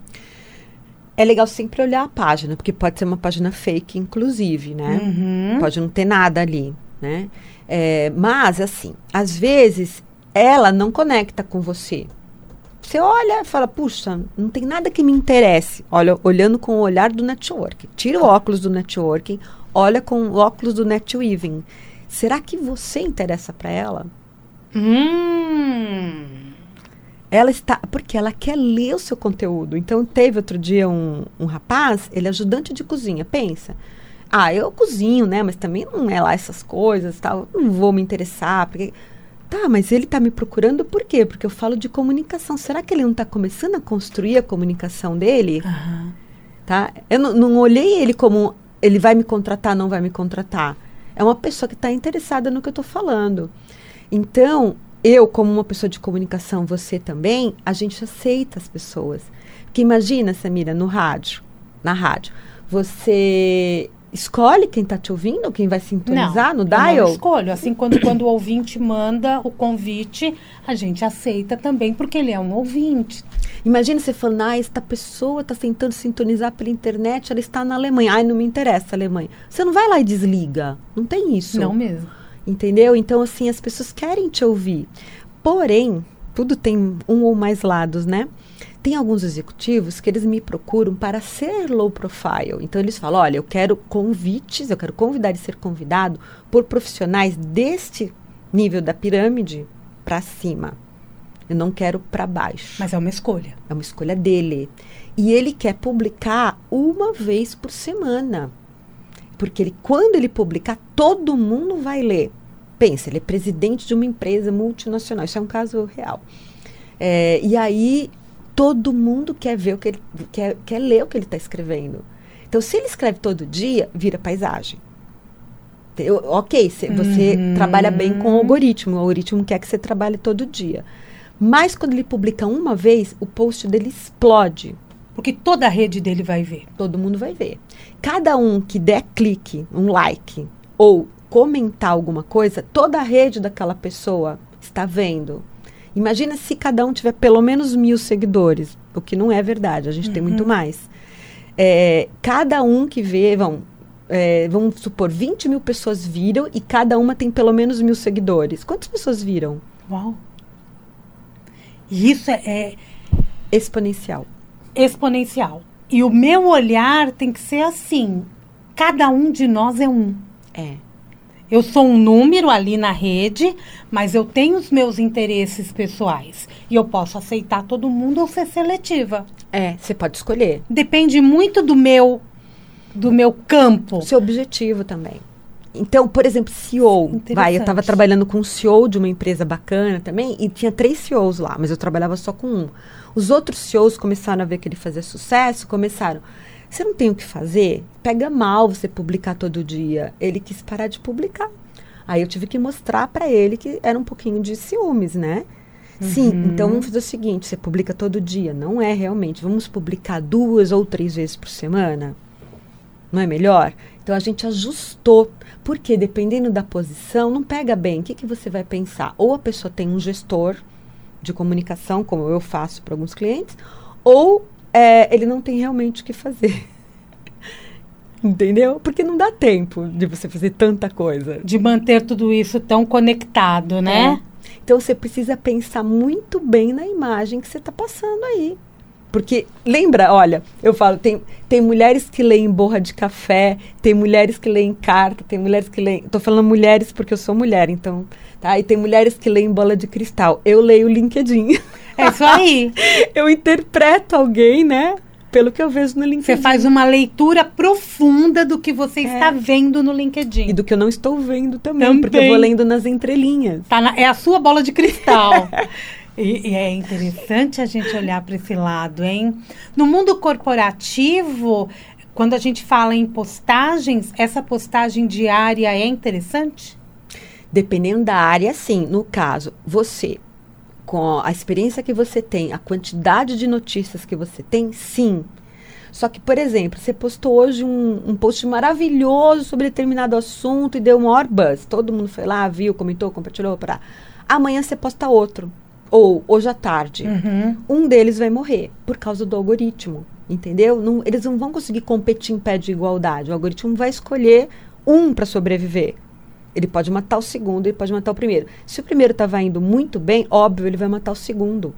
É legal sempre olhar a página, porque pode ser uma página fake, inclusive, né? Uhum. Pode não ter nada ali, né? É, mas, assim, às vezes ela não conecta com você. Você olha e fala, puxa, não tem nada que me interesse. Olha, olhando com o olhar do network. Tira o óculos do networking, olha com o óculos do netweaving. Será que você interessa para ela? Hum. Ela está. Porque ela quer ler o seu conteúdo. Então, teve outro dia um, um rapaz, ele é ajudante de cozinha, pensa. Ah, eu cozinho, né? Mas também não é lá essas coisas, tal. Não vou me interessar, porque. Tá, mas ele está me procurando por quê? Porque eu falo de comunicação. Será que ele não está começando a construir a comunicação dele? Aham. Tá? Eu não, não olhei ele como ele vai me contratar, não vai me contratar. É uma pessoa que está interessada no que eu estou falando. Então, eu, como uma pessoa de comunicação, você também, a gente aceita as pessoas. Porque imagina, Samira, no rádio, na rádio, você escolhe quem está te ouvindo, quem vai sintonizar no eu dial? Não escolho. Assim, quando, quando o ouvinte manda o convite, a gente aceita também, porque ele é um ouvinte. Imagina você falando, ah, esta pessoa está tentando sintonizar pela internet, ela está na Alemanha. Ai, não me interessa a Alemanha. Você não vai lá e desliga. Não tem isso. Não mesmo. Entendeu? Então, assim, as pessoas querem te ouvir. Porém, tudo tem um ou mais lados, né? Tem alguns executivos que eles me procuram para ser low profile. Então, eles falam: olha, eu quero convites, eu quero convidar e ser convidado por profissionais deste nível da pirâmide para cima. Eu não quero para baixo. Mas é uma escolha. É uma escolha dele. E ele quer publicar uma vez por semana. Porque ele, quando ele publicar, todo mundo vai ler. Pensa, ele é presidente de uma empresa multinacional. Isso é um caso real. É, e aí, todo mundo quer ver o que ele quer, quer ler o que ele está escrevendo. Então, se ele escreve todo dia, vira paisagem. Eu, ok, se você Uhum. trabalha bem com o algoritmo. O algoritmo quer que você trabalhe todo dia. Mas quando ele publica uma vez, o post dele explode. Porque toda a rede dele vai ver. Todo mundo vai ver. Cada um que der clique, um like, ou comentar alguma coisa, toda a rede daquela pessoa está vendo. Imagina se cada um tiver pelo menos mil seguidores, o que não é verdade, a gente tem muito mais. É, cada um que vê, vão, é, vamos supor, 20 mil pessoas viram e cada uma tem pelo menos mil seguidores. Quantas pessoas viram? Uau. Isso é, é Exponencial. exponencial. E o meu olhar tem que ser assim. Cada um de nós é um. É. Eu sou um número ali na rede, mas eu tenho os meus interesses pessoais. E eu posso aceitar todo mundo ou ser seletiva. É, você pode escolher. Depende muito do meu do meu campo. O seu objetivo também. Então, por exemplo, CEO. Vai, eu estava trabalhando com um CEO de uma empresa bacana também, e tinha três CEOs lá, mas eu trabalhava só com um. Os outros CEOs começaram a ver que ele fazia sucesso, começaram. Você não tem o que fazer? Pega mal você publicar todo dia. Ele quis parar de publicar. Aí eu tive que mostrar para ele que era um pouquinho de ciúmes, né? Sim, Uhum. então vamos fazer o seguinte: você publica todo dia. Não é realmente. Vamos publicar duas ou três vezes por semana? Não é melhor? Então a gente ajustou. Porque dependendo da posição, não pega bem. O que, que você vai pensar? Ou a pessoa tem um gestor de comunicação, como eu faço para alguns clientes, ou é, ele não tem realmente o que fazer. Entendeu? Porque não dá tempo de você fazer tanta coisa. De manter tudo isso tão conectado, né? É. Então você precisa pensar muito bem na imagem que você está passando aí. Porque, lembra, olha, eu falo, tem, tem mulheres que leem borra de café, tem mulheres que leem carta, tem mulheres que leem. Tô falando mulheres porque eu sou mulher, então. Tá? E tem mulheres que leem bola de cristal. Eu leio o LinkedIn. É isso aí. eu interpreto alguém, né? Pelo que eu vejo no LinkedIn. Você faz uma leitura profunda do que você É. está vendo no LinkedIn. E do que eu não estou vendo também, Também. porque eu vou lendo nas entrelinhas. Tá na- é a sua bola de cristal. e, e é interessante a gente olhar para esse lado, hein? No mundo corporativo, quando a gente fala em postagens, essa postagem diária é interessante? Dependendo da área, sim. No caso, você, com a experiência que você tem, a quantidade de notícias que você tem, sim. Só que, por exemplo, você postou hoje um, um post maravilhoso sobre determinado assunto e deu um maior buzz. Todo mundo foi lá, viu, comentou, compartilhou, para. Amanhã você posta outro. Ou hoje à tarde. Uhum. Um deles vai morrer por causa do algoritmo. Entendeu? Não- eles não vão conseguir competir em pé de igualdade. O algoritmo vai escolher um para sobreviver. Ele pode matar o segundo, ele pode matar o primeiro. Se o primeiro estava indo muito bem, óbvio, ele vai matar o segundo.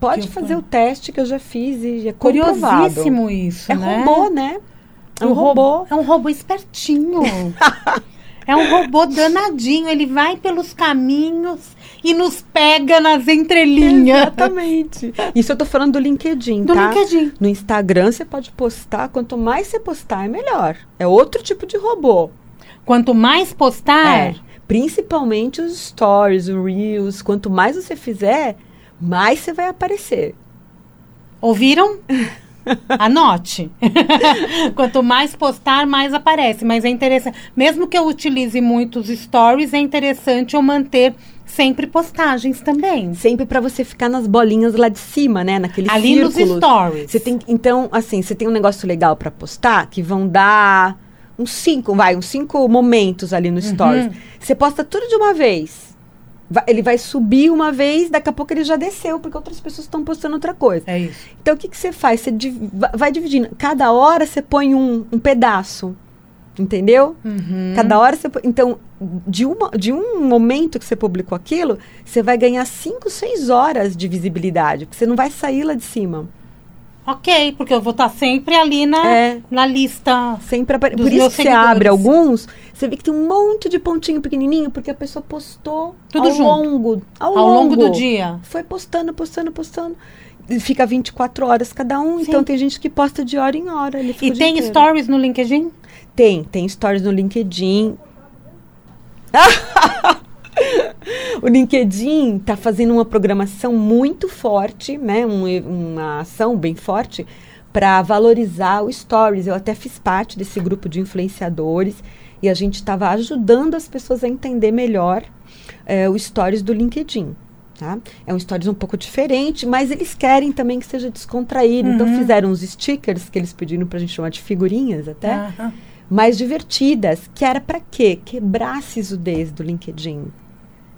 Pode fazer o teste que eu já fiz e é comprovado. Curiosíssimo isso, É né? robô, né? É um O robô. É um robô espertinho. é um robô danadinho. Ele vai pelos caminhos e nos pega nas entrelinhas. Exatamente. Isso eu tô falando do LinkedIn, Do tá? LinkedIn. No Instagram você pode postar, quanto mais você postar é melhor. É outro tipo de robô. Quanto mais postar, É. Principalmente os stories, os reels, quanto mais você fizer, mais você vai aparecer. ouviram? Anote. Quanto mais postar, mais aparece. Mas é interessante. Mesmo que eu utilize muitos stories, é interessante eu manter sempre postagens também. Sempre para você ficar nas bolinhas lá de cima, né, naqueles Ali nos círculos. stories. Você tem, então, assim, você tem um negócio legal para postar que vão dar uns cinco, vai, uns cinco momentos ali Uhum. no stories. Você posta tudo de uma vez. Vai- ele vai subir uma vez, daqui a pouco ele já desceu, porque outras pessoas estão postando outra coisa. É isso. Então, o que, que você faz? Você div- va- vai dividindo. Cada hora você põe um, um pedaço. Entendeu? Uhum. Cada hora você. Então, de, uma, de um momento que você publicou aquilo, você vai ganhar 5, 6 horas de visibilidade. Porque você não vai sair lá de cima. Ok, porque eu vou estar sempre ali na, É. na lista. Sempre apare... Por isso que você abre alguns, você vê que tem um monte de pontinho pequenininho, porque a pessoa postou Tudo ao junto. longo. Ao, Ao longo do dia. Foi postando, postando, postando. Fica 24 horas cada um, Sim. então tem gente que posta de hora em hora. Ele E tem stories no LinkedIn? Tem, tem stories no LinkedIn. o LinkedIn está fazendo uma programação muito forte, né? um- uma ação bem forte para valorizar o stories. Eu até fiz parte desse grupo de influenciadores e a gente estava ajudando as pessoas a entender melhor eh, o stories do LinkedIn. Tá? É um stories um pouco diferente, mas eles querem também que seja descontraído. Então Uhum. fizeram uns stickers que eles pediram para a gente chamar de figurinhas até Aham. mais divertidas, que era para quê? Quebrar a sisudez do LinkedIn.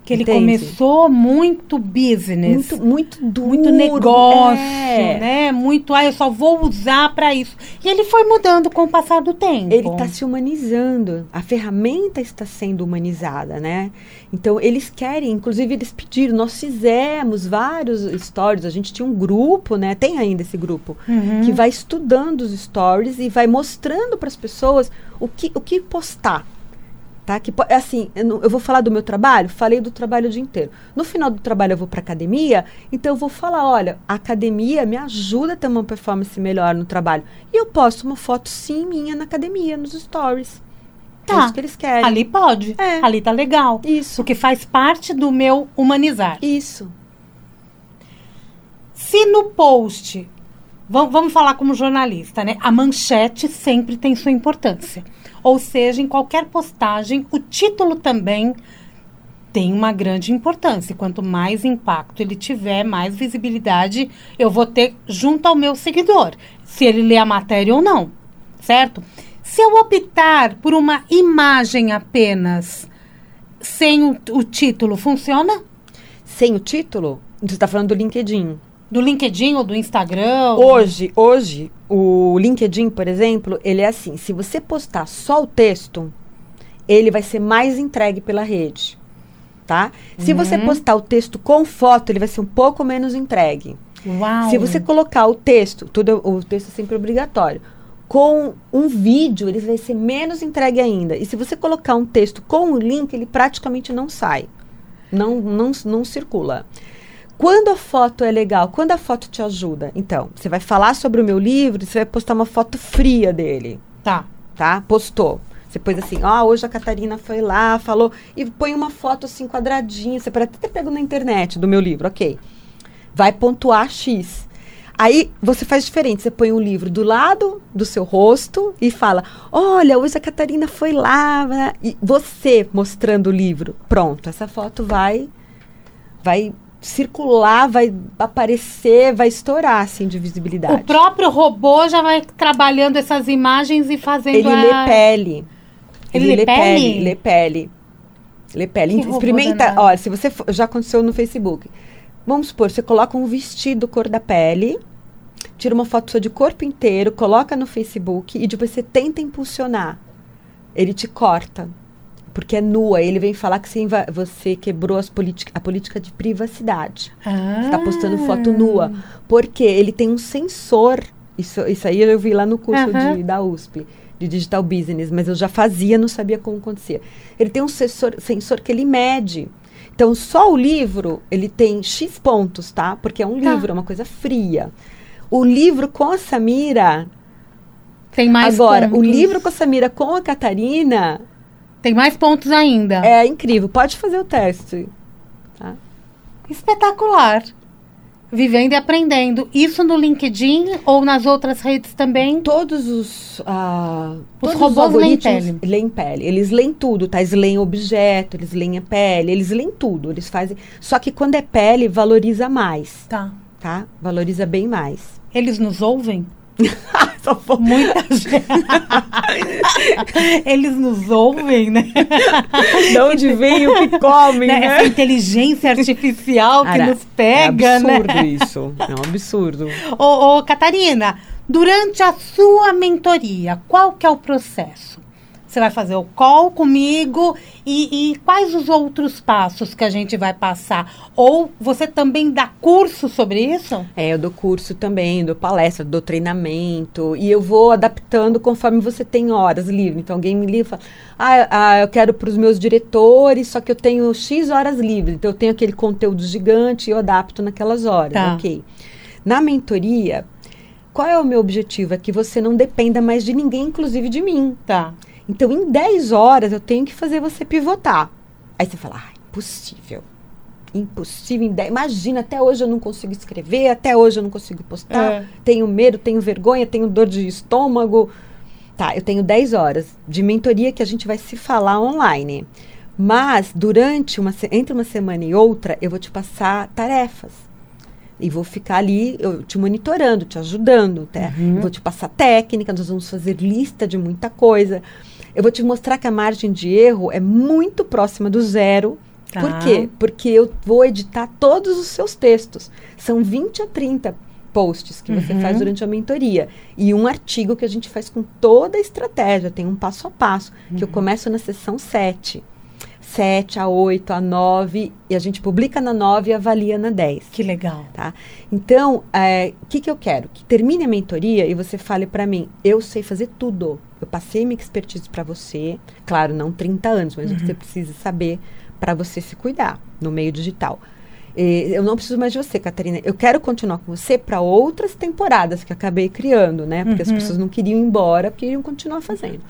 Que ele Entende? começou muito business. Muito, muito duro. muito negócio, é. né? Muito, ah, eu só vou usar para isso. E ele foi mudando com o passar do tempo. Ele está se humanizando. A ferramenta está sendo humanizada, né? Então, eles querem, inclusive, eles pediram. Nós fizemos vários stories. A gente tinha um grupo, né? Tem ainda esse grupo. Uhum. Que vai estudando os stories e vai mostrando para as pessoas o que, o que postar. Tá? Que, po- assim, eu, vou falar do meu trabalho? Falei do trabalho o dia inteiro. No final do trabalho eu vou para academia, então eu vou falar, olha, a academia me ajuda a ter uma performance melhor no trabalho. E eu posto uma foto sim minha na academia, nos stories. É Tá. isso que eles querem. Ali pode. É. Ali tá legal. Isso. Porque faz parte do meu humanizar. Isso. Se no post, vamos, vamos falar como jornalista, né? A manchete sempre tem sua importância. Ou seja, em qualquer postagem, o título também tem uma grande importância. Quanto mais impacto ele tiver, mais visibilidade eu vou ter junto ao meu seguidor, se ele lê a matéria ou não, certo? Se eu optar por uma imagem apenas, sem o, o título, funciona? Sem o título? Você está falando do LinkedIn. Do LinkedIn ou do Instagram? Hoje, hoje, o LinkedIn, por exemplo, ele é assim: se você postar só o texto, ele vai ser mais entregue pela rede. Tá? Se você Uhum. postar o texto com foto, ele vai ser um pouco menos entregue. Uau! Se você colocar o texto, tudo o texto é sempre obrigatório. Com um vídeo, ele vai ser menos entregue ainda. E se você colocar um texto com o link, ele praticamente não sai. Não, não, não circula. Quando a foto é legal, quando a foto te ajuda, então, você vai falar sobre o meu livro, você vai postar uma foto fria dele Tá. tá? Postou. Você pôs assim, ó, hoje a Catarina foi lá, falou, e põe uma foto assim quadradinha, você pode até ter pego na internet do meu livro, ok. Vai pontuar X. Aí você faz diferente, você põe o livro do lado do seu rosto e fala, olha, hoje a Catarina foi lá, né? e você mostrando o livro. Pronto, essa foto vai, vai circular, vai aparecer, vai estourar assim de visibilidade. O próprio robô já vai trabalhando essas imagens e fazendo Ele a... lê pele. Ele lê pele? Lê pele. Lê pele. Que Experimenta. Olha, se você. for- Já aconteceu no Facebook. Vamos supor, você coloca um vestido cor da pele, tira uma foto sua de corpo inteiro, coloca no Facebook e depois você tenta impulsionar. Ele te corta. Porque é nua. Ele vem falar que você, você quebrou as a política de privacidade. Ah. Você está postando foto nua. Porque ele tem um sensor. Isso, isso aí eu vi lá no curso de, da USP, de Digital Business, mas eu já fazia, não sabia como acontecia. Ele tem um sensor, sensor que ele mede. Então, só o livro, ele tem X pontos, tá? Porque é um Tá. livro, é uma coisa fria. O livro com a Samira. Tem mais agora, o pontos. livro com a Samira com a Catarina Tem mais pontos ainda. é incrível. Pode fazer o teste. Tá? Espetacular. Vivendo e aprendendo. Isso no LinkedIn ou nas outras redes também? Todos os, ah, Os todos robôs leem algoritmos pele. leem pele. Eles leem tudo, tá? Eles leem objeto, eles leem a pele, eles leem tudo. Eles fazem. Só que quando é pele, valoriza mais, Tá. tá? Valoriza bem mais. Eles nos ouvem? Muita gente. Eles nos ouvem, né? De onde vem o que comem, Né? né? Essa inteligência artificial que nos pega, é né? absurdo isso. É um absurdo. Ô, ô, Catarina, durante a sua mentoria, qual que é o processo? Você vai fazer o call comigo e, e quais os outros passos que a gente vai passar? Ou você também dá curso sobre isso? É, eu dou curso também, dou palestra, dou treinamento. E eu vou adaptando conforme você tem horas livres. Então, alguém me liga e fala: ah, ah, eu quero para os meus diretores, só que eu tenho X horas livres. Então, eu tenho aquele conteúdo gigante e eu adapto naquelas horas. Tá. Ok. Na mentoria, qual é o meu objetivo? É que você não dependa mais de ninguém, inclusive de mim. Tá. Então, em 10 horas, eu tenho que fazer você pivotar. Aí você fala, ah, impossível. Impossível. Em 10 Imagina, até hoje eu não consigo escrever, até hoje eu não consigo postar. É. Tenho medo, tenho vergonha, tenho dor de estômago. Tá, eu tenho 10 horas de mentoria que a gente vai se falar online. Mas, durante uma, entre uma semana e outra, eu vou te passar tarefas. E vou ficar ali, eu te monitorando, te ajudando. Tá? Uhum. Vou te passar técnica, nós vamos fazer lista de muita coisa. Eu vou te mostrar que a margem de erro é muito próxima do zero. Tá. Por quê? Porque eu vou editar todos os seus textos. São 20 a 30 posts que você Uhum. faz durante a mentoria. E um artigo que a gente faz com toda a estratégia. Tem um passo a passo, que eu Uhum. começo na sessão 7. 7 a 8, a 9, e a gente publica na 9 e avalia na 10 Que legal. tá? Então, é, o que, que eu quero? Que termine a mentoria e você fale para mim, eu sei fazer tudo. Eu passei minha expertise para você, claro, não 30 anos, mas que você precisa saber para você se cuidar no meio digital. E eu não preciso mais de você, Catarina. Eu quero continuar com você para outras temporadas que acabei criando, né? Porque as Uhum. pessoas não queriam ir embora, porque queriam continuar fazendo.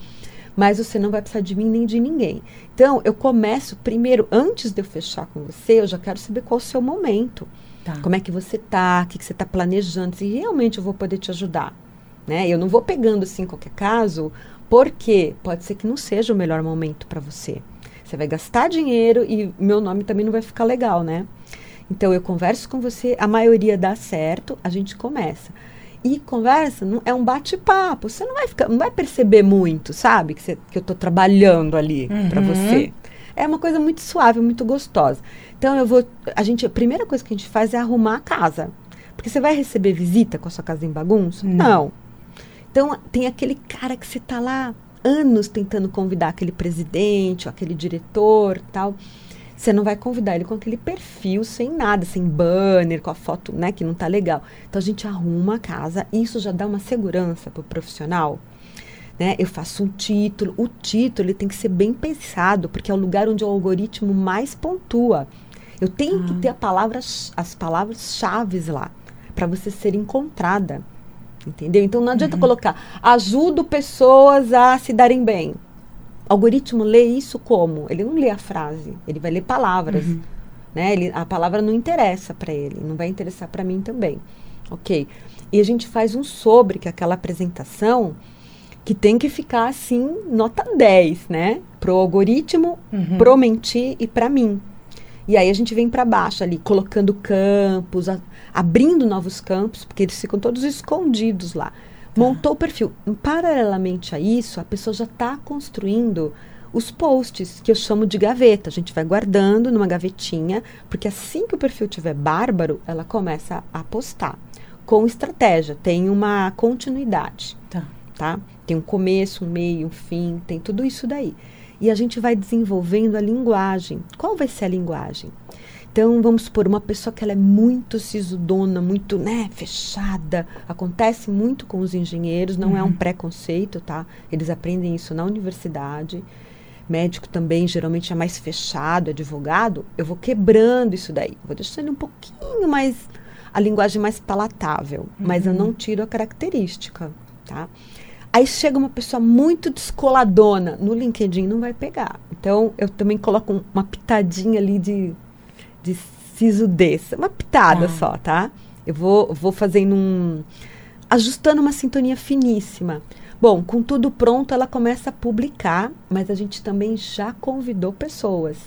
Mas você não vai precisar de mim nem de ninguém. Então, eu começo primeiro, antes de eu fechar com você, eu já quero saber qual é o seu momento. Tá. Como é que você tá, o que, que você está planejando, se realmente eu vou poder te ajudar. Né? Eu não vou pegando assim qualquer caso, porque pode ser que não seja o melhor momento para você. Você vai gastar dinheiro e meu nome também não vai ficar legal, né? Então eu converso com você, a maioria dá certo, a gente começa. E conversa não, é um bate-papo. Você não vai ficar, não vai perceber muito, sabe? Que, você, que eu estou trabalhando ali Uhum. para você. É uma coisa muito suave, muito gostosa. Então eu vou. A gente, a primeira coisa que a gente faz é arrumar a casa. Porque você vai receber visita com a sua casa em bagunça? Não. Não. Então tem aquele cara que você tá lá anos tentando convidar aquele presidente, ou aquele diretor, tal. Você não vai convidar ele com aquele perfil sem nada, sem banner, com a foto, né, que não tá legal. Então a gente arruma a casa, e isso já dá uma segurança pro profissional. Né? Eu faço um título, o título ele tem que ser bem pensado, porque é o lugar onde o algoritmo mais pontua. Eu tenho que ter palavra, as palavras-chave lá, para você ser encontrada. Entendeu? Então não adianta colocar ajudo pessoas a se darem bem. Algoritmo lê isso como? Ele não lê a frase, ele vai ler palavras. Né? Ele, a palavra não interessa para ele, não vai interessar para mim também. Ok? E a gente faz um sobre, que é aquela apresentação que tem que ficar assim, nota 10, né? Pro algoritmo, pro mentir e para mim. E aí a gente vem para baixo ali, colocando campos, a- abrindo novos campos, porque eles ficam todos escondidos lá. Montou o perfil. Paralelamente a isso, a pessoa já está construindo os posts, que eu chamo de gaveta. A gente vai guardando numa gavetinha, porque assim que o perfil tiver bárbaro, ela começa a postar. Com estratégia, tem uma continuidade Tá. tá? Tem um começo, um meio, um fim, tem tudo isso daí. E a gente vai desenvolvendo a linguagem. Qual vai ser a linguagem? Então, vamos supor, uma pessoa que ela é muito sisudona, muito, né, fechada. Acontece muito com os engenheiros, não é um preconceito, tá? Eles aprendem isso na universidade. Médico também, geralmente, é mais fechado, advogado. Eu vou quebrando isso daí. Vou deixando um pouquinho mais, a linguagem mais palatável. Mas eu não tiro a característica, tá? Aí chega uma pessoa muito descoladona, no LinkedIn não vai pegar. Então, eu também coloco um- uma pitadinha ali de, de sisudez. Uma pitada Tá. só, tá? Eu vou, vou fazendo um... Ajustando uma sintonia finíssima. Bom, com tudo pronto, ela começa a publicar, mas a gente também já convidou pessoas.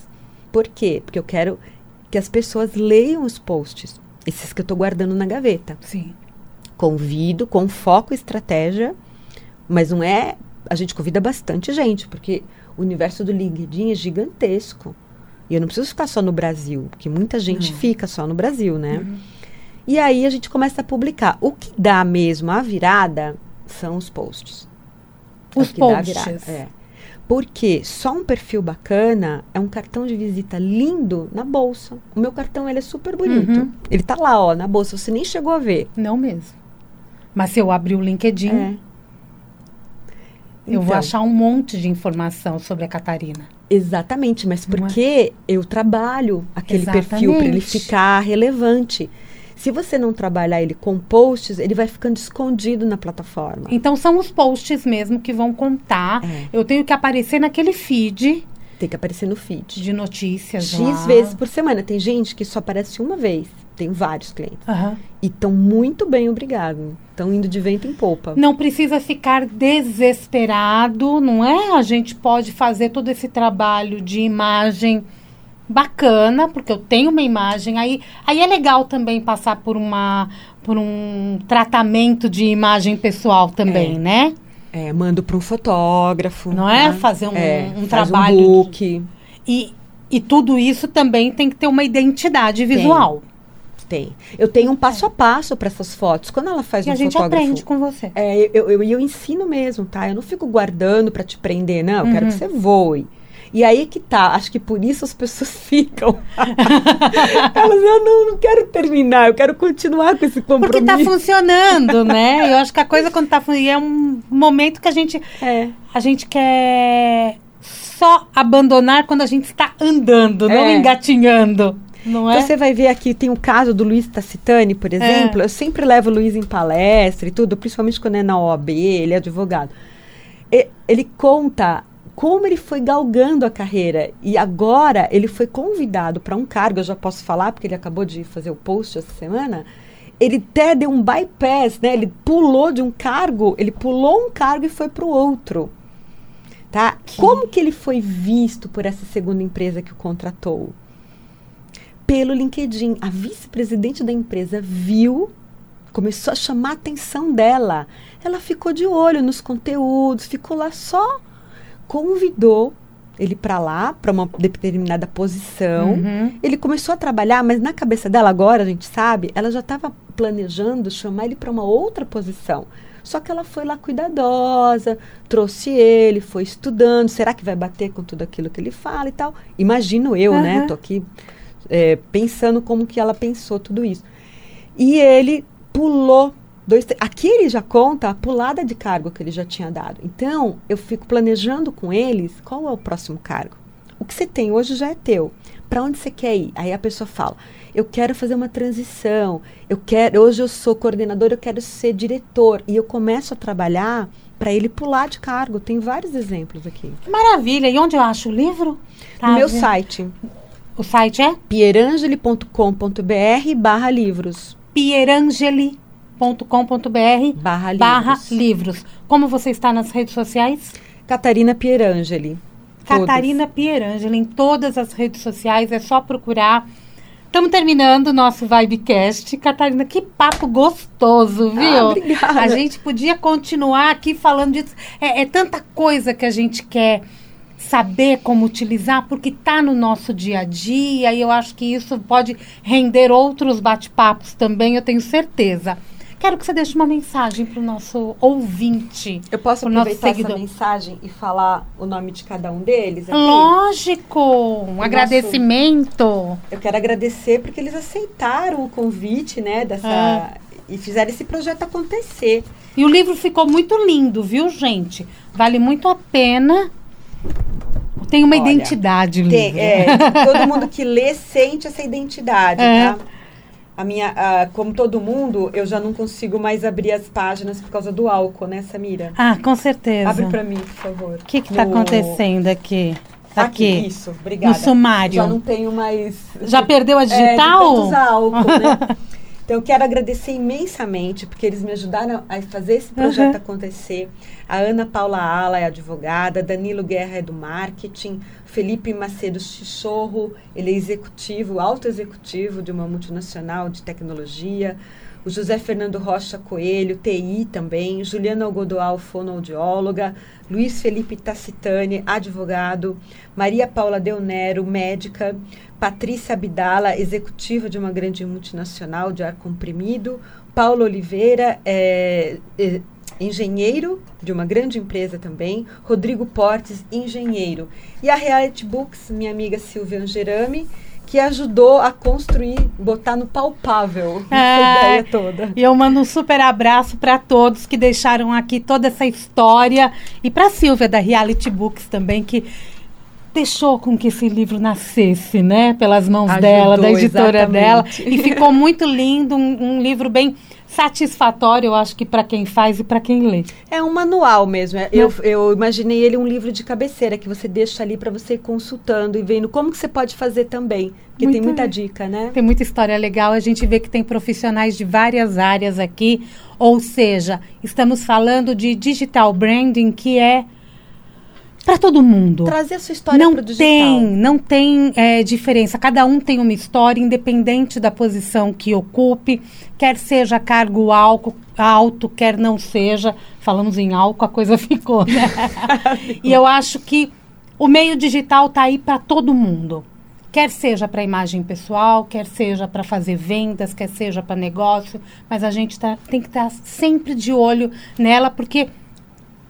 Por quê? Porque eu quero que as pessoas leiam os posts. Esses que eu estou guardando na gaveta Sim. convido com foco e estratégia, mas não é. A gente convida bastante gente, porque o universo do LinkedIn é gigantesco. E eu não preciso ficar só no Brasil, porque muita gente Não. fica só no Brasil, né? E aí a gente começa a publicar. O que dá mesmo a virada são os posts. É Os o que dá a posts. virada, É. Porque só um perfil bacana é um cartão de visita lindo na bolsa. O meu cartão ele é super bonito. Uhum. Ele tá lá, ó, na bolsa. Você nem chegou a ver. Não mesmo. Mas se eu abrir o LinkedIn, É. eu vou Então. achar um monte de informação sobre a Catarina. Exatamente, mas é? porque eu trabalho aquele perfil para ele Exatamente. ficar relevante. Se você não trabalhar ele com posts, ele vai ficando escondido na plataforma. Então são os posts mesmo que vão contar. É. Eu tenho que aparecer naquele feed Tem que aparecer no feed. de notícias. X lá. vezes por semana. Tem gente que só aparece uma vez. Tem vários clientes. Aham. E estão muito bem, obrigado. Estão indo de vento em popa. Não precisa ficar desesperado, não é? A gente pode fazer todo esse trabalho de imagem bacana, porque eu tenho uma imagem. Aí, aí é legal também passar por uma por um tratamento de imagem pessoal também, É. né? É, mando para um fotógrafo. Não é? tá? Fazer um- É, um faz trabalho Um de- book. E, e tudo isso também tem que ter uma identidade visual. Tem. Eu tenho um passo a passo para essas fotos. Quando ela faz E um a gente fotógrafo aprende com você. É, eu, eu, eu ensino mesmo, tá? Eu não fico guardando pra te prender, não. Eu quero Uhum. que você voe. E aí que tá, acho que por isso as pessoas ficam. Elas, eu não, não quero terminar, eu quero continuar com esse compromisso. Porque tá funcionando, né? Eu acho que a coisa quando tá funcionando. É um momento que a gente, É, a gente quer só abandonar quando a gente está andando, não É. engatinhando. Não é? Então você vai ver aqui, tem o caso do Luiz Tacitani, por exemplo. Eu sempre levo o Luiz em palestra e tudo, principalmente quando é na OAB, ele é advogado. E- ele conta como ele foi galgando a carreira. E agora ele foi convidado para um cargo, eu já posso falar, porque ele acabou de fazer o post essa semana. Ele até deu um bypass, né? Ele pulou de um cargo, ele pulou um cargo e foi para o outro. Tá? Como que ele foi visto por essa segunda empresa que o contratou? Pelo LinkedIn. A vice-presidente da empresa viu, começou a chamar a atenção dela. Ela ficou de olho nos conteúdos, ficou lá só, convidou ele para lá, para uma determinada posição. Uhum. Ele começou a trabalhar, mas na cabeça dela agora, a gente sabe, ela já estava planejando chamar ele para uma outra posição. Só que ela foi lá cuidadosa, trouxe ele, foi estudando. Será que vai bater com tudo aquilo que ele fala e tal? Imagino eu, né? Aham. Tô aqui é, pensando como que ela pensou tudo isso. E ele pulou dois. Aqui ele já conta a pulada de cargo que ele já tinha dado. Então, eu fico planejando com eles qual é o próximo cargo. O que você tem hoje já é teu. Para onde você quer ir? Aí a pessoa fala: eu quero fazer uma transição. Eu quero. Hoje eu sou coordenador, eu quero ser diretor. E eu começo a trabalhar para ele pular de cargo. Tem vários exemplos aqui. Maravilha. E onde eu acho o livro? Tá, no meu gente? site, O site é pierangeli.com.br barra livros. pierangeli.com.br Barra livros. barra livros. Como você está nas redes sociais? Catarina Pierangeli. Catarina Pierangeli em todas as redes sociais, é só procurar. Estamos terminando o nosso Vibecast. Catarina, que papo gostoso, viu? Ah, obrigada. A gente podia continuar aqui falando disso. É, é tanta coisa que a gente quer saber como utilizar, porque está no nosso dia a dia, e eu acho que isso pode render outros bate-papos também, eu tenho certeza. Quero que você deixe uma mensagem para o nosso ouvinte. Eu posso Pro nosso aproveitar essa mensagem e falar o nome de cada um deles? aqui? Lógico! Um nosso- agradecimento. Eu quero agradecer porque eles aceitaram o convite, né, dessa É. e fizeram esse projeto acontecer. E o livro ficou muito lindo, viu, gente? Vale muito a pena. Tem uma Olha, identidade Tem, livro. é, todo mundo que lê sente essa identidade, É. tá? A minha, como todo mundo, eu já não consigo mais abrir as páginas por causa do álcool, né, Samira? Ah, com certeza. Abre pra mim, por favor. O que está acontecendo aqui? Aqui, Aqui. isso, obrigada. No sumário. Já não tenho mais. Já perdeu a É, de digital? usar álcool, né? Então, eu quero agradecer imensamente, porque eles me ajudaram a fazer esse projeto Uhum. acontecer. A Ana Paula Ala é advogada, Danilo Guerra é do marketing, Felipe Macedo Chichorro, ele é executivo, alto executivo de uma multinacional de tecnologia. O José Fernando Rocha Coelho, TI também, Juliana Algodoal, fonoaudióloga, Luiz Felipe Tacitani, advogado, Maria Paula Del Nero, médica, Patrícia Abdala, executiva de uma grande multinacional de ar comprimido, Paulo Oliveira, é, é, engenheiro de uma grande empresa também, Rodrigo Portes, engenheiro. E a Reality Books, minha amiga Silvia Angerami, que ajudou a construir, botar no palpável É. essa ideia toda. E eu mando um super abraço para todos que deixaram aqui toda essa história. E para Silvia da Reality Books também, que deixou com que esse livro nascesse, né? Pelas mãos Ajudou, dela, da editora exatamente. dela. E ficou muito lindo, um, um livro bem satisfatório, eu acho que para quem faz e para quem lê. É um manual mesmo. é- Eu, eu imaginei ele um livro de cabeceira que você deixa ali para você ir consultando e vendo como que você pode fazer também. Porque tem muita bem. dica, né? Tem muita história legal, a gente vê que tem profissionais de várias áreas aqui, ou seja, estamos falando de digital branding que é para todo mundo. Trazer a sua história não para o digital. tem, não tem é, diferença. Cada um tem uma história, independente da posição que ocupe, quer seja cargo alto, alto, quer não seja. Falamos em álcool, a coisa ficou, né? e eu acho que o meio digital está aí para todo mundo. Quer seja para imagem pessoal, quer seja para fazer vendas, quer seja para negócio, mas a gente tá, tem que estar sempre de olho nela, porque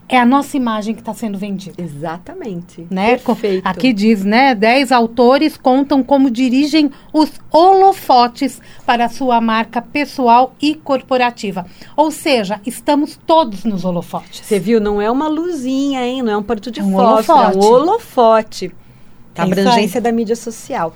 é a nossa imagem que está sendo vendida Exatamente. né? Perfeito. Aqui diz, né? Dez autores contam como dirigem os holofotes para a sua marca pessoal e corporativa. Ou seja, estamos todos nos holofotes. Você viu, não é uma luzinha, hein? Não é um porto de É um fósforo, é um holofote. holofote. É A abrangência da mídia social.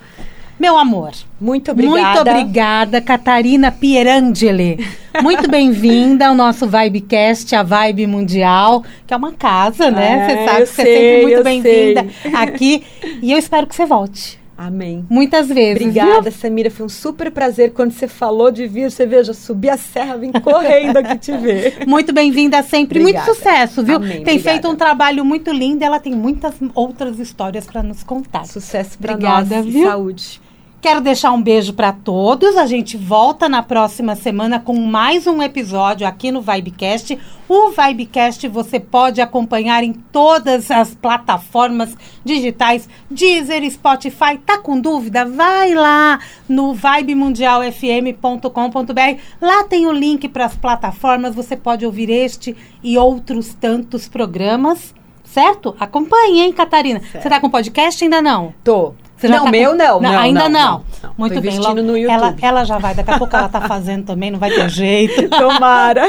Meu amor, Muito obrigada. muito obrigada, Catarina Pierangeli. Muito bem-vinda ao nosso Vibecast, a Vibe Mundial, que é uma casa, né? É, Você sabe eu que você é sempre muito bem-vinda aqui. E eu espero que você volte. Amém. Muitas vezes. Obrigada, viu? Samira. Foi um super prazer quando você falou de vir. Você veja, subi a serra, vim correndo aqui te ver. Muito bem-vinda sempre. Obrigada. Muito sucesso, viu? Amém, tem obrigada. feito um trabalho muito lindo e ela tem muitas outras histórias para nos contar. Sucesso Obrigada, nós viu? e saúde. Quero deixar um beijo para todos. A gente volta na próxima semana com mais um episódio aqui no Vibecast. O Vibecast você pode acompanhar em todas as plataformas digitais, Deezer, Spotify. Tá com dúvida? Vai lá no vibemundialfm.com.br. Lá tem o link para as plataformas. Você pode ouvir este e outros tantos programas. Certo? Acompanhe, hein, Catarina? Você tá com podcast ainda não? Tô. Não, tá meu com- não, não. ainda não. não, não. Muito Tô bem. logo- no YouTube. Ela, ela já vai, daqui a pouco ela tá fazendo também, não vai ter jeito. Tomara.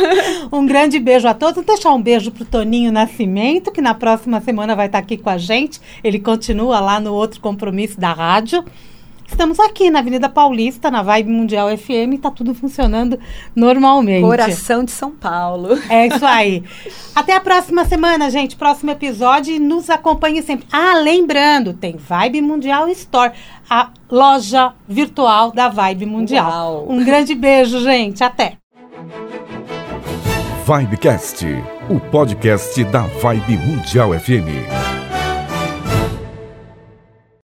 Um grande beijo a todos. Vou deixar um beijo pro Toninho Nascimento, que na próxima semana vai estar aqui com a gente. Ele continua lá no outro compromisso da rádio. Estamos aqui na Avenida Paulista, na Vibe Mundial FM, tá tudo funcionando normalmente. Coração de São Paulo. É isso aí. Até a próxima semana, gente. Próximo episódio e nos acompanhe sempre. Ah, lembrando, tem Vibe Mundial Store, a loja virtual da Vibe Mundial. Uau. Um grande beijo, gente. Até. Vibecast, o podcast da Vibe Mundial FM.